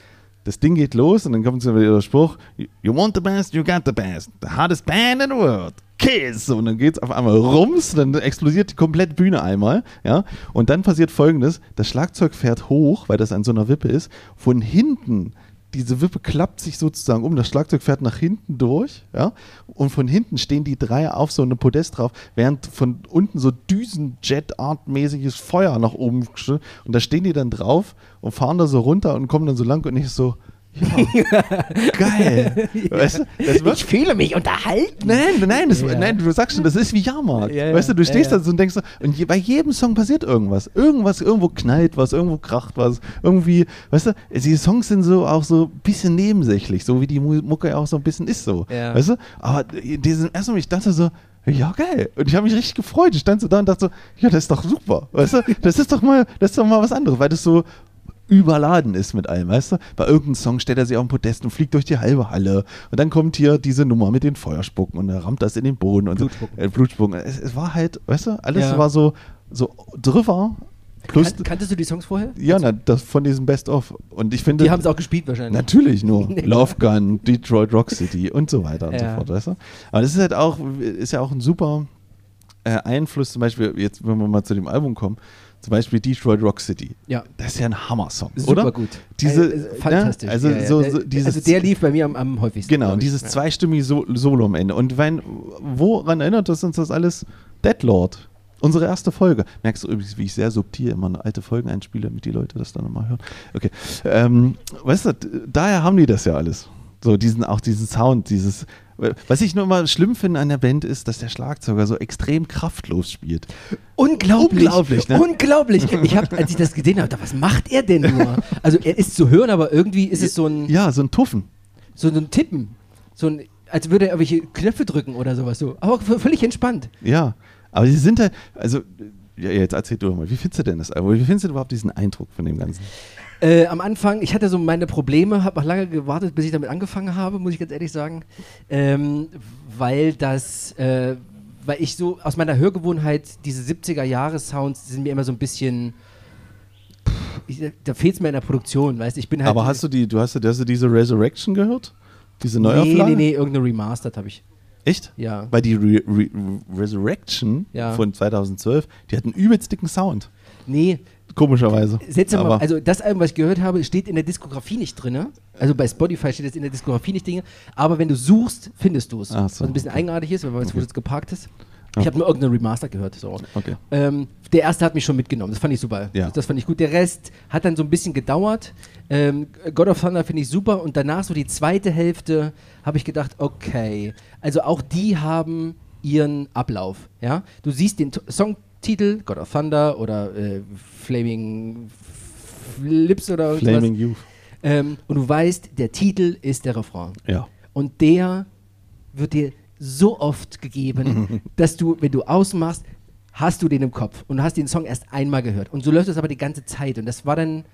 Das Ding geht los und dann kommt so der Spruch: You want the best, you got the best. The hardest band in the world. Kiss! Und dann geht es auf einmal rums, dann explodiert die komplette Bühne einmal. Ja? Und dann passiert folgendes: Das Schlagzeug fährt hoch, weil das an so einer Wippe ist. Von hinten, diese Wippe klappt sich sozusagen um. Das Schlagzeug fährt nach hinten durch. Ja? Und von hinten stehen die drei auf so einem Podest drauf, während von unten so Düsenjet-Art-mäßiges Feuer nach oben. Und da stehen die dann drauf und fahren da so runter und kommen dann so lang und ich so. Ja, geil. Weißt du, das wird Ich fühle mich unterhalten. Nein, nein, das, Ja. nein, du sagst schon, das ist wie Jahrmarkt. Ja. Weißt du, du stehst da so und denkst so, und je, bei jedem Song passiert irgendwas. Irgendwas, irgendwo knallt was, irgendwo kracht was. Irgendwie, weißt du, die Songs sind so auch so ein bisschen nebensächlich, so wie die Mu- Mucke auch so ein bisschen ist so. Ja. Weißt du? Aber ersten Moment, ich dachte so, ja, geil. Und ich habe mich richtig gefreut. Ich stand so da und dachte so, ja, das ist doch super. Weißt du, das ist doch mal, das ist doch mal was anderes, weil das so überladen ist mit allem, weißt du? Bei irgendeinem Song stellt er sich auf den Podest und fliegt durch die halbe Halle. Und dann kommt hier diese Nummer mit den Feuerspucken und er rammt das in den Boden und Blutspucken. so. Äh, Blutspucken. Es, es war halt, weißt du, alles Ja. war so, so drüber. Plus, Kan kanntest du die Songs vorher? ja, na, das von diesem Best-of. Und ich finde. Die haben es auch gespielt wahrscheinlich. Natürlich nur. Nee. Love Gun, Detroit Rock City und so weiter und Ja. so fort, weißt du? Aber das ist halt auch, ist ja auch ein super äh, Einfluss, zum Beispiel, jetzt, wenn wir mal zu dem Album kommen, zum Beispiel Detroit Rock City. Ja. Das ist ja ein Hammer-Song, Super oder? gut. Diese, äh, fantastisch. Ne? Also, ja, ja. so, Der- so dieses, also der lief bei mir am, am häufigsten. Genau, ich. dieses Ja. zweistimmige so Solo am Ende. Und wenn, woran erinnert das uns das alles? Deadlord. Unsere erste Folge. Merkst du übrigens, wie ich sehr subtil immer alte Folgen einspiele, damit die Leute das dann nochmal hören. Okay. Ähm, weißt du, daher haben die das ja alles. So, diesen, auch diesen Sound, dieses. Was ich nur immer schlimm finde an der Band ist, dass der Schlagzeuger so extrem kraftlos spielt. Unglaublich. Unglaublich, ne? Unglaublich. Ich habe, als ich das gesehen habe, dachte, was macht er denn nur? Also er ist zu hören, aber irgendwie ist es so ein, Ja, so ein Tuffen. so ein Tippen. So ein, als würde er irgendwelche Knöpfe drücken oder sowas so. Aber völlig entspannt. Ja, aber sie sind halt, also, ja, jetzt erzähl du doch mal, wie findest du denn das Album? Wie findest du überhaupt diesen Eindruck von dem Ganzen? Äh, am Anfang, ich hatte so meine Probleme, habe auch lange gewartet, bis ich damit angefangen habe, muss ich ganz ehrlich sagen. Ähm, weil das, äh, weil ich so aus meiner Hörgewohnheit, diese 70er-Jahre-Sounds sind mir immer so ein bisschen. Ich, da fehlt es mir in der Produktion, weißt du? Ich bin halt. Aber hast du die, du hast, hast du diese Resurrection gehört? Diese Nee, Neuauflage? nee, nee, irgendeine Remastered habe ich. Echt? Ja. Weil die Re Re Resurrection Ja. von 2012, die hat einen übelst dicken Sound. Nee, komischerweise. Seltsam, also das Album, was ich gehört habe, steht in der Diskografie nicht drin. Also bei Spotify steht es in der Diskografie nicht drin. Aber wenn du suchst, findest du es. So, Was ein bisschen eigenartig ist, weil man weiß, wo Okay. es geparkt ist. Ja. Ich habe nur irgendeinen Remaster gehört. So. Okay. Ähm, der erste hat mich schon mitgenommen. Das fand ich super. Ja. Das fand ich gut. Der Rest hat dann so ein bisschen gedauert. Ähm, God of Thunder finde ich super. Und danach so die zweite Hälfte habe ich gedacht, okay. Also auch die haben ihren Ablauf. Ja? Du siehst den T Songtitel, God of Thunder oder äh, Flaming Lips oder irgendwas. Flaming Youth. Ähm, und du weißt, der Titel ist der Refrain. Ja. Und der wird dir so oft gegeben, dass du, wenn du ausmachst, hast du den im Kopf und du hast den Song erst einmal gehört. Und so läuft das aber die ganze Zeit. Und das war dann,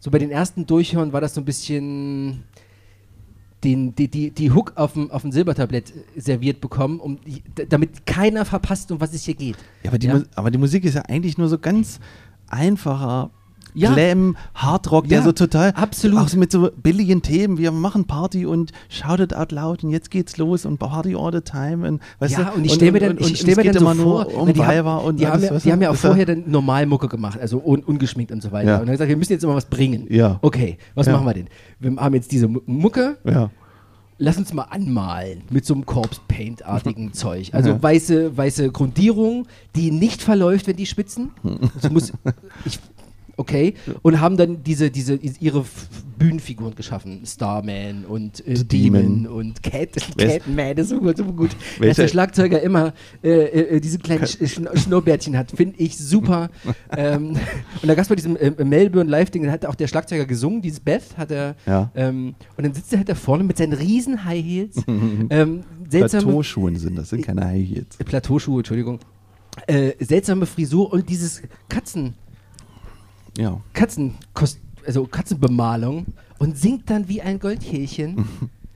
so bei den ersten Durchhören war das so ein bisschen den, die, die, die Hook auf dem, auf dem Silbertablett äh, serviert bekommen, um damit keiner verpasst, um was es hier geht. Ja, aber die, Ja. Aber die Musik ist ja eigentlich nur so ganz einfacher Ja. Glam, Hardrock, Ja, der so total absolut. auch mit so billigen Themen. Wir machen Party und shout it out loud und jetzt geht's los und Party all the time. Und, weißt ja, du? und ich stelle mir dann, und- und ich stell mir dann so vor, um die, haben, und die, haben alles, ja, weißt die haben ja auch vorher dann Normalmucke gemacht, also un, ungeschminkt und so weiter. Ja. Und dann gesagt, wir müssen jetzt immer was bringen. Ja. Okay, was Ja. machen wir denn? Wir haben jetzt diese Mu- Mucke, Ja. lass uns mal anmalen mit so einem Corpse Paint-artigen Zeug. Also Ja. weiße, weiße Grundierung, die nicht verläuft, wenn die spitzen. Das muss, ich, okay. Und haben dann diese, diese, ihre Bühnenfiguren geschaffen. Starman und äh, Demon, Demon. und Cat, Catman, das ist so gut. So gut. Dass der Schlagzeuger immer äh, äh, diese kleinen Sch Schn Schnurrbärtchen hat, finde ich super. ähm, und da gab es bei diesem äh, Melbourne Live-Ding, da hat auch der Schlagzeuger gesungen, dieses Beth hat er. Ja. Ähm, und dann sitzt er halt da vorne mit seinen riesen High Heels. ähm, Plateauschuhen sind das, sind keine High Heels. äh, Plateauschuhe, Entschuldigung. Äh, seltsame Frisur und dieses Katzen, Ja. Katzen, also Katzenbemalung und singt dann wie ein Goldkehlchen.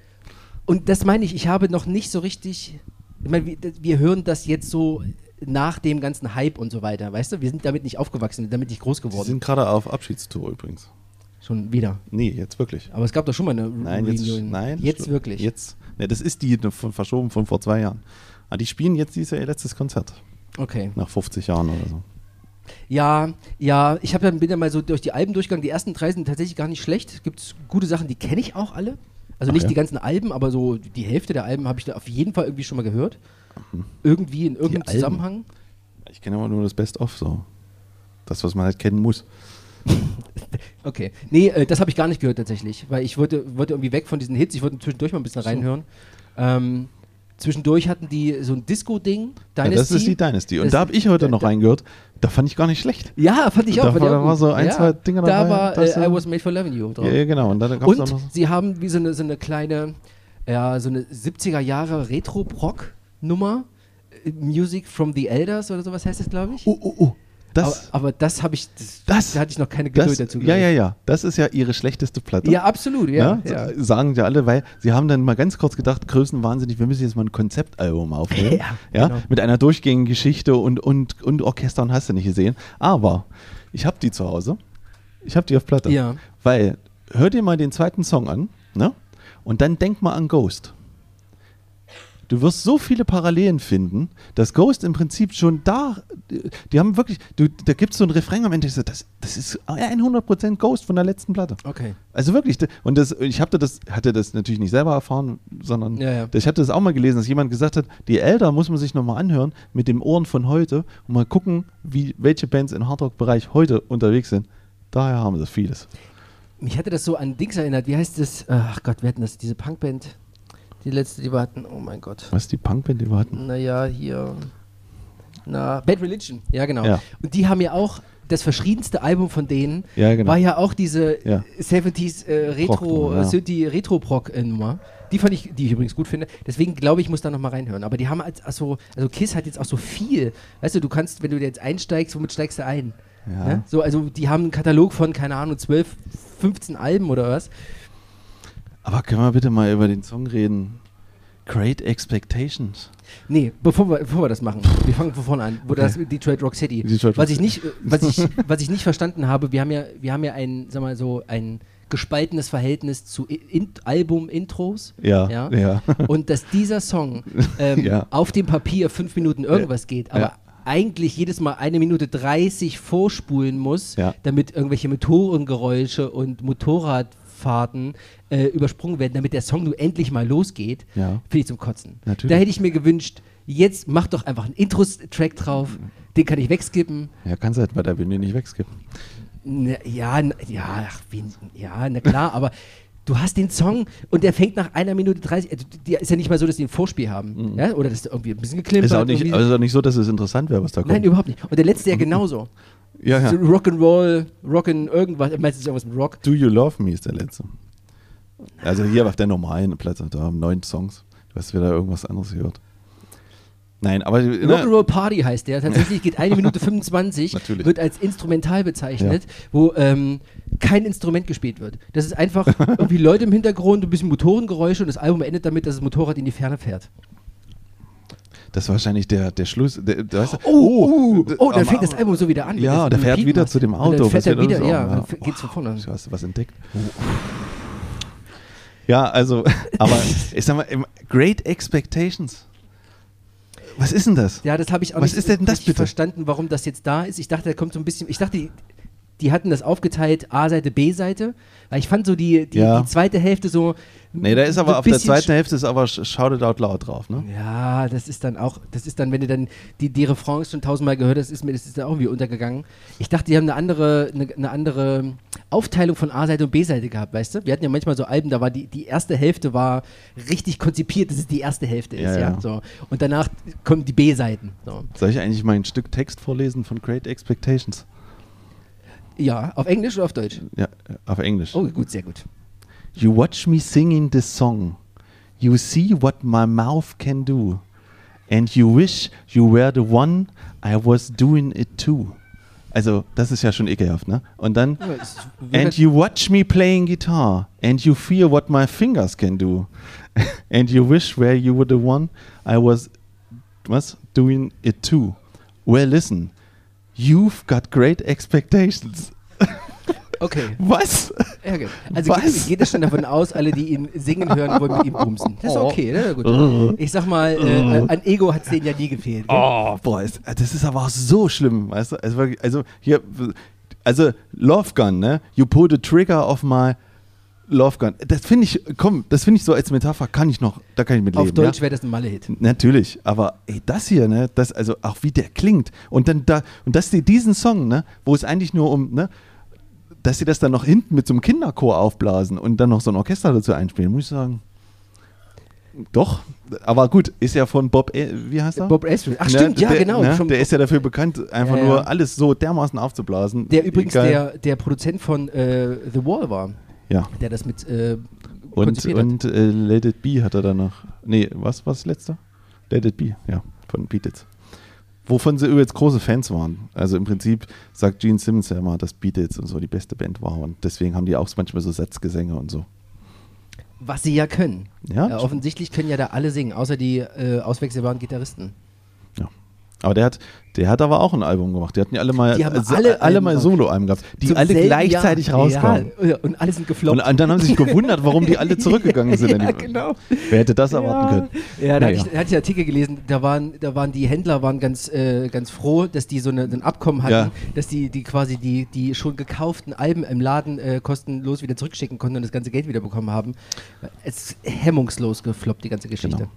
und das meine ich, ich habe noch nicht so richtig, ich meine, wir, wir hören das jetzt so nach dem ganzen Hype und so weiter, weißt du? Wir sind damit nicht aufgewachsen, damit nicht groß geworden. sind gerade auf Abschiedstour übrigens. Schon wieder. Nee, jetzt wirklich. Aber es gab doch schon mal eine Nein, jetzt, Reunion. nein, jetzt wirklich. Jetzt, ne, das ist die von, verschoben von vor zwei Jahren. Aber die spielen jetzt dieses Jahr ihr letztes Konzert. Okay. Nach 50 Jahren oder so. Ja, ja, ich hab dann, bin dann mal so durch die Alben durchgegangen. Die ersten drei sind tatsächlich gar nicht schlecht. Gibt gute Sachen, die kenne ich auch alle. Also Ach nicht ja? die ganzen Alben, aber so die Hälfte der Alben habe ich da auf jeden Fall irgendwie schon mal gehört. Irgendwie in irgendeinem? Zusammenhang. Ich kenne aber nur das Best-of so. Das, was man halt kennen muss. Okay. Nee, äh, das habe ich gar nicht gehört tatsächlich, weil ich wollte, wollte irgendwie weg von diesen Hits. Ich wollte zwischendurch mal ein bisschen So. reinhören. Ähm, zwischendurch hatten die so ein Disco-Ding. Ja, das ist die Dynasty. Und Das- da habe ich heute noch reingehört. Da fand ich gar nicht schlecht. Ja, fand ich auch. Da fand war- ich da auch war gut. so ein, ja, zwei Dinge Da dabei, war das, äh, I Was Made for Loving You drauf. Ja, genau. Und dann gab es auch Und sie haben wie so eine, so eine kleine, ja, so eine 70er Jahre Retro-Proc-Nummer. äh, Music from the Elders oder sowas heißt das, glaube ich. Oh, oh, oh. Das, aber, aber das habe ich, das, Das- da hatte ich noch keine Geduld das, dazu. ja, ja, ja. Das ist ja ihre schlechteste Platte. Ja, absolut, ja. Ne? ja. Sagen ja alle, weil sie haben dann mal ganz kurz gedacht, größenwahnsinnig, wir müssen jetzt mal ein Konzeptalbum aufnehmen. Ja, ja? genau. Mit einer durchgängigen Geschichte und, und, und Orchester und hast du nicht gesehen. Aber ich habe die zu Hause. Ich habe die auf Platte. Ja. Weil, hör dir mal den zweiten Song an, ne? Und dann denk mal an Ghost. Du wirst so viele Parallelen finden, dass Ghost im Prinzip schon da, die haben wirklich, du, da gibt es so ein Refrain am Ende, das, das das ist 100% Ghost von der letzten Platte. Okay. Also wirklich, und das, ich hatte das, hatte das natürlich nicht selber erfahren, sondern Ja, ja. ich hatte das auch mal gelesen, dass jemand gesagt hat, die Elder muss man sich nochmal anhören mit dem Ohren von heute und mal gucken, wie, welche Bands im Hardrock-Bereich heute unterwegs sind. Daher haben sie vieles. Mich hatte das so an Dings erinnert. Wie heißt das? Ach Gott, wir hatten das, diese Punkband. Die letzte, die wir hatten. Oh mein Gott. Was ist die Punkband, die wir hatten? Naja, hier. Na, Bad Religion. Ja, genau. Ja. Und die haben ja auch, das verschriedenste Album von denen Ja, genau. war ja auch diese Ja. 70s äh, Retro, ja. Proc äh, Nummer. Die fand ich, die ich übrigens gut finde. Deswegen glaube ich, muss da nochmal reinhören. Aber die haben als, also, also Kiss hat jetzt auch so viel. Weißt du, du kannst, wenn du jetzt einsteigst, womit steigst du ein? Ja. Ne? So, also die haben einen Katalog von, keine Ahnung, 12, 15 Alben oder was. Aber können wir bitte mal über den Song reden? Great Expectations. Nee, bevor wir, bevor wir das machen, wir fangen von vorne an. Wo Okay. das Detroit Rock City. Detroit was Rock ich nicht, äh, was ich, was ich nicht verstanden habe, wir haben ja, wir haben ja ein, sag mal so, ein gespaltenes Verhältnis zu in Album-Intros. Ja, Ja. ja. Und dass dieser Song ähm, Ja. auf dem Papier fünf Minuten irgendwas geht, aber Ja. eigentlich jedes Mal eine Minute 30 vorspulen muss, damit irgendwelche Motorengeräusche und Motorradfahrten äh, übersprungen werden, damit der Song nur endlich mal losgeht, Ja. finde ich zum Kotzen. Natürlich. Da hätte ich mir gewünscht, jetzt mach doch einfach einen Intro-Track drauf, den kann ich wegskippen. Ja, kannst du halt bei der Bühne nicht wegskippen. Na, ja, n- ja, ach, wen, ja, na klar, aber du hast den Song und der fängt nach einer Minute 30. Also, die ist ja nicht mal so, dass die ein Vorspiel haben. Ja? Oder dass da irgendwie ein bisschen geklimpert. Ist auch nicht, also ist auch nicht so, dass es interessant wäre, was da kommt. Nein, überhaupt nicht. Und der letzte ja genauso. Ja, ja. Rock'n'Roll, Rock'n irgendwas, meistens irgendwas mit Rock. Do You Love Me ist der letzte. Also hier auf der normalen Platte, da haben neun Songs. Du hast wieder irgendwas anderes gehört. Nein, aber ne, Rock'n'Roll Party heißt der. Tatsächlich geht eine Minute 25, Natürlich. wird als instrumental bezeichnet, wo ähm, kein Instrument gespielt wird. Das ist einfach irgendwie Leute im Hintergrund, ein bisschen Motorengeräusche und das Album endet damit, dass das Motorrad in die Ferne fährt. Das ist wahrscheinlich der, der Schluss. Der, der, weißt du, Oh, d- oh, dann am- fängt das Album so wieder an. Ja, der fährt wieder zu dem Auto. Dann fährt er wieder, so- ja, dann geht's von vorne. Du hast was entdeckt. Ja, also, aber ich sag mal, Great Expectations. Was ist denn das? Ja, das habe ich auch Was nicht ist denn das richtig bitte? verstanden, warum das jetzt da ist. Ich dachte, da kommt so ein bisschen, ich dachte, die, hatten das aufgeteilt, A-Seite, B-Seite, weil ich fand so die, die, Ja. die zweite Hälfte so Nee, da ist aber so auf der zweiten Hälfte ist aber Sh- Shout It Out Loud drauf, ne? Ja, das ist dann auch, das ist dann, wenn du dann die, die Refrains schon tausendmal gehört hast, ist mir das ist dann auch irgendwie untergegangen. Ich dachte, die haben eine andere, eine, eine andere Aufteilung von A-Seite und B-Seite gehabt, weißt du? Wir hatten ja manchmal so Alben, da war die, die erste Hälfte war richtig konzipiert, dass es die erste Hälfte ist, Ja, ja. ja. So. Und danach kommen die B-Seiten. So. Soll ich eigentlich mal ein Stück Text vorlesen von Great Expectations? Ja, auf Englisch oder auf Deutsch? Ja, auf Englisch. Oh, gut, sehr gut. You watch me singing this song. You see what my mouth can do. And you wish you were the one I was doing it too. Also, das ist ja schon ekelhaft, ne? Und dann, and you watch me playing guitar. And you feel what my fingers can do. and you wish where you were the one I was, was? Doing it too. Well, listen. You've got great expectations. Okay. Was? Ja, gut. Also Was? geht, geht es schon davon aus, alle, die ihn singen hören, wollen mit ihm bumsen. Das ist Oh. okay, ne? Gut. Ich sag mal, äh, an Ego hat es denen ja nie gefehlt. gell? Oh, boah, ist, das ist aber auch so schlimm, weißt du? Also, also hier, also Love Gun, ne? You pull the trigger of my Love Gun. Das finde ich, komm, das finde ich so als Metapher, kann ich noch, da kann ich mit Auf leben. Deutsch ja? wäre das ein Malle-Hit. Natürlich, aber ey, das hier, ne, das, also auch wie der klingt und dann da, und dass die diesen Song, ne, wo es eigentlich nur um, ne, dass sie das dann noch hinten mit so einem Kinderchor aufblasen und dann noch so ein Orchester dazu einspielen, muss ich sagen. Doch, aber gut, ist ja von Bob, E- wie heißt er? Bob Ezrin. Ach Ne, stimmt, ja der, genau. Ne, der ist ja dafür bekannt, einfach Ja, ja. nur alles so dermaßen aufzublasen. der übrigens Egal. der, der Produzent von äh, The Wall war, Ja. der das mit äh, Und, und äh, Let It Be hat er dann noch. Nee, was war das letzte? Let It Be, ja, von Beat It. Wovon sie übrigens große Fans waren. Also im Prinzip sagt Gene Simmons ja immer, dass Beat It und so die beste Band war. Und deswegen haben die auch manchmal so Satzgesänge und so. Was sie ja können. Ja, Äh, offensichtlich können ja da alle singen, außer die äh, auswechselbaren Gitarristen. Ja. Aber der hat, der hat aber auch ein Album gemacht. Die hatten ja alle mal, Die haben also alle alle mal. Solo-Alben gehabt, die Zum alle gleichzeitig Jahr. rauskommen. Ja, und alle sind gefloppt. Und, und dann haben sie sich gewundert, warum die alle zurückgegangen sind. ja, genau. Wer hätte das erwarten können? Ja, da Naja. hatte ich, hatte ich einen Artikel gelesen, da waren, da waren die Händler waren ganz, äh, ganz froh, dass die so eine, ein Abkommen hatten, Ja. dass die, die quasi die, die schon gekauften Alben im Laden äh, kostenlos wieder zurückschicken konnten und das ganze Geld wieder bekommen haben. Es ist hemmungslos gefloppt, die ganze Geschichte. Genau.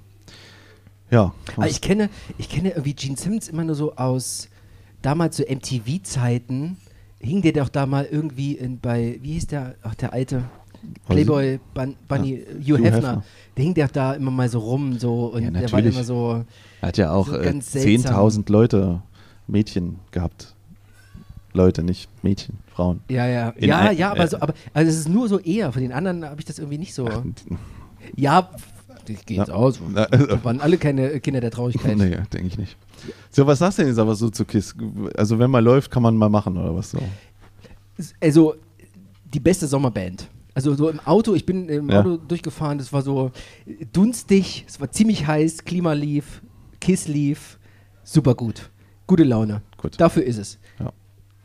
Ja. Aber ich kenne, ich kenne irgendwie Gene Simmons immer nur so aus damals so MTV-Zeiten. Hing der doch da mal irgendwie in, bei, wie hieß der, ach der alte Playboy Bun, Bunny, Hugh, Hugh Hefner. Hefner. Der hing der da immer mal so rum so und Ja, der war immer so. Er hat ja auch So äh, ganz seltsam. 10.000 Leute, Mädchen gehabt. Leute, nicht Mädchen, Frauen. Ja, ja. In ja, ein- ja, aber, äh, so, aber also es ist nur so eher. Von den anderen habe ich das irgendwie nicht so. Ja, ich gehe jetzt Na, aus. na, Da waren alle keine Kinder der Traurigkeit. Nee, denke ich nicht. So, was sagst du denn jetzt aber so zu Kiss? Also, wenn man läuft, kann man mal machen oder was so? Also die beste Sommerband. Also so im Auto, ich bin im Ja. Auto durchgefahren, das war so dunstig, es war ziemlich heiß, Klima lief, Kiss lief, super gut. Gute Laune. Gut. Dafür ist es. Ja.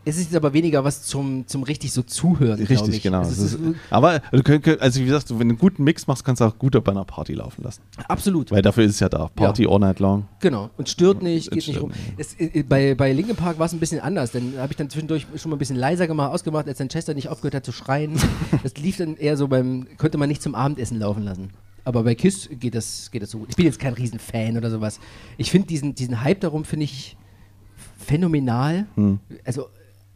Es ist aber weniger was zum, zum richtig so zuhören. Richtig, ich. genau. Also, ist, aber du könnt, könnt- also wie gesagt, wenn du einen guten Mix machst, kannst du auch gut bei einer Party laufen lassen. absolut. Weil dafür ist es ja da. Party all night long. Genau. Und stört nicht, geht nicht rum. Es, äh, bei, bei Linkin Park war es ein bisschen anders, denn habe ich dann zwischendurch schon mal ein bisschen leiser gemacht, ausgemacht, als dann Chester nicht aufgehört hat zu schreien. das lief dann eher so beim, könnte man nicht zum Abendessen laufen lassen. Aber bei KISS geht das, geht das so gut. Ich bin jetzt kein Riesenfan oder sowas. Ich finde diesen, diesen Hype darum, finde ich phänomenal. Hm. Also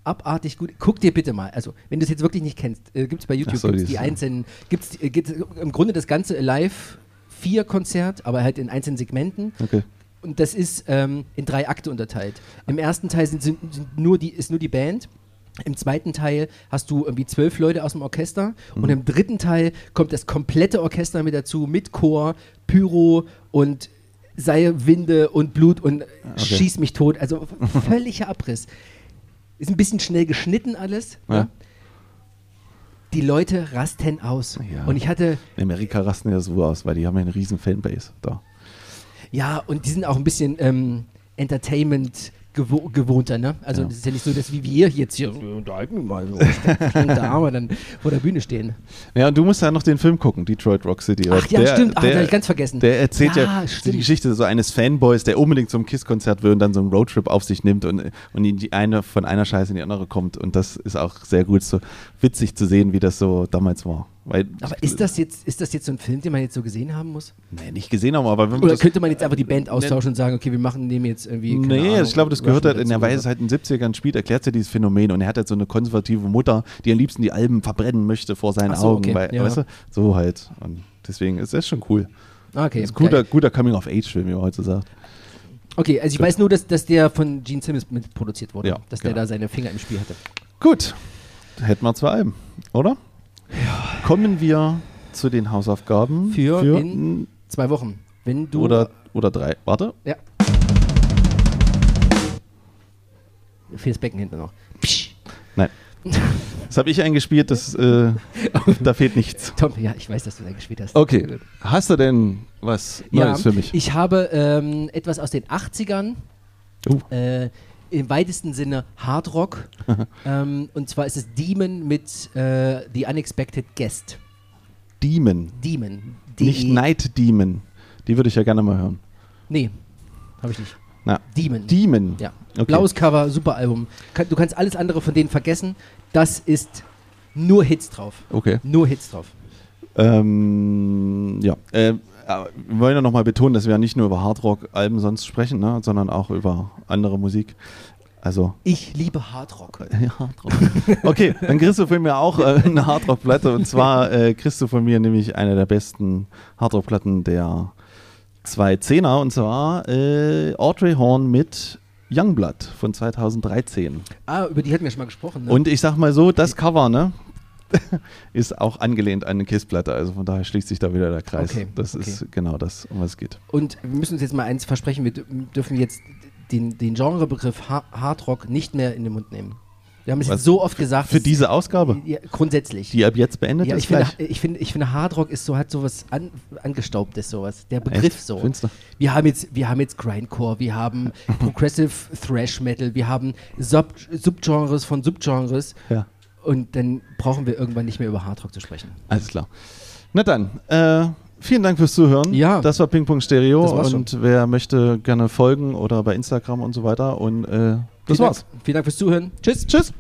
abartig gut. Guck dir bitte mal, also wenn du es jetzt wirklich nicht kennst, äh, gibt es bei YouTube so, die dieses- einzelnen, gibt es im Grunde das ganze Live 4 Konzert, aber halt in einzelnen Segmenten. Okay. Und das ist ähm, in drei Akte unterteilt. Im ersten Teil sind, sind, sind nur die, ist nur die Band. Im zweiten Teil hast du irgendwie zwölf Leute aus dem Orchester. Mhm. Und im dritten Teil kommt das komplette Orchester mit dazu, mit Chor, Pyro und Seilwinde und Blut und schieß mich tot. Also völliger Abriss. Ist ein bisschen schnell geschnitten alles. Ja. ne? Die Leute rasten aus. Ja. Und ich hatte, In Amerika rasten ja so aus, weil die haben ja eine riesen Fanbase da. Ja, und die sind auch ein bisschen ähm, Entertainment gewo gewohnter, ne? Also Ja. das ist ja nicht so, dass wie wir jetzt hier wir unterhalten mal so da aber dann vor der Bühne stehen. Ja, und du musst ja noch den Film gucken, Detroit Rock City. Ach ja, Der- stimmt, ach, der, hab ich ganz vergessen. Der erzählt ja, Ja, die. Geschichte so eines Fanboys, der unbedingt zum KISS-Konzert will und dann so einen Roadtrip auf sich nimmt und, und in die eine von einer Scheiße in die andere kommt. Und das ist auch sehr gut, so witzig zu sehen, wie das so damals war. Weil, Aber ist das jetzt ist das jetzt so ein Film, den man jetzt so gesehen haben muss? Nee, nicht gesehen haben, aber wenn man Oder könnte man jetzt einfach die Band austauschen und sagen, okay, wir machen dem jetzt irgendwie keine Nee, Ahnung, ich glaube, das gehört halt, in der Weise halt in den 70ern spielt, erklärt ja dieses Phänomen und er hat halt so eine konservative Mutter, die am liebsten die Alben verbrennen möchte vor seinen so, Augen, okay, weil, ja. weißt du, so halt. Und deswegen ist das schon cool. Ah, Okay, Das ist ein guter, guter Coming-of-Age-Film, wie man heute sagt. okay, also ich weiß nur, dass, dass der von Gene Simmons mitproduziert wurde, Ja, dass der genau. da seine Finger im Spiel hatte. Gut, hätten wir zwei Alben, oder? Kommen wir zu den Hausaufgaben Für für in- Zwei Wochen. Wenn du oder, oder drei. Warte, Ja. Das Becken hinten noch. Psch. nein. Das habe ich eingespielt, das, äh, da fehlt nichts. Tom, ja, ich weiß, dass du da gespielt hast. Okay, hast du denn was Ja, Neues für mich? ich habe ähm, etwas aus den 80ern, Uh. äh, im weitesten Sinne Hard Rock. ähm, und zwar ist es Demon mit äh, The Unexpected Guest. Demon, Demon. nicht D- Night Demon. Die würde ich ja gerne mal hören. Nee, habe ich nicht. Na, Demon. Demon. Ja. Okay. Blaues Cover, super Album. Du kannst alles andere von denen vergessen. Das ist nur Hits drauf. Okay. Nur Hits drauf. Ähm, ja, äh, wir wollen ja nochmal betonen, dass wir ja nicht nur über Hardrock-Alben sonst sprechen, ne, sondern auch über andere Musik. Also, Ich liebe Hard Rock. ja, Hardrock. Okay, dann kriegst du von mir auch äh, eine Hardrock-Platte und zwar äh, kriegst du von mir nämlich eine der besten Hardrock-Platten der zwei Zehner und zwar äh, Audrey Horn mit Youngblood von 2013. Ah, über die hatten wir schon mal gesprochen. Ne? Und ich sag mal so, das Cover, ne? ist auch angelehnt an eine Kissplatte, also von daher schließt sich da wieder der Kreis. Okay, das okay. ist genau das, um was es geht. Und wir müssen uns jetzt mal eins versprechen, wir dür- dürfen jetzt den, den Genrebegriff ha Hard Rock nicht mehr in den Mund nehmen. Wir haben es jetzt so oft gesagt. Für diese Ausgabe, Ja, grundsätzlich. die ab jetzt beendet ja, ist, ich finde, gleich. ich, finde, ich finde, Hard Rock ist so, hat sowas an, angestaubtes, sowas. Der Begriff Echt? so. Findest du? Wir haben jetzt, wir haben jetzt Grindcore, wir haben Progressive Thrash Metal, wir haben Sub Subgenres von Subgenres Ja, und dann brauchen wir irgendwann nicht mehr über Hard Rock zu sprechen. alles klar. Na dann, äh, vielen Dank fürs Zuhören. Ja. Das war Ping Pong Stereo und wer möchte gerne folgen oder bei Instagram und so weiter und äh, das Vielen war's. Dank, vielen Dank fürs Zuhören. Tschüss. Tschüss.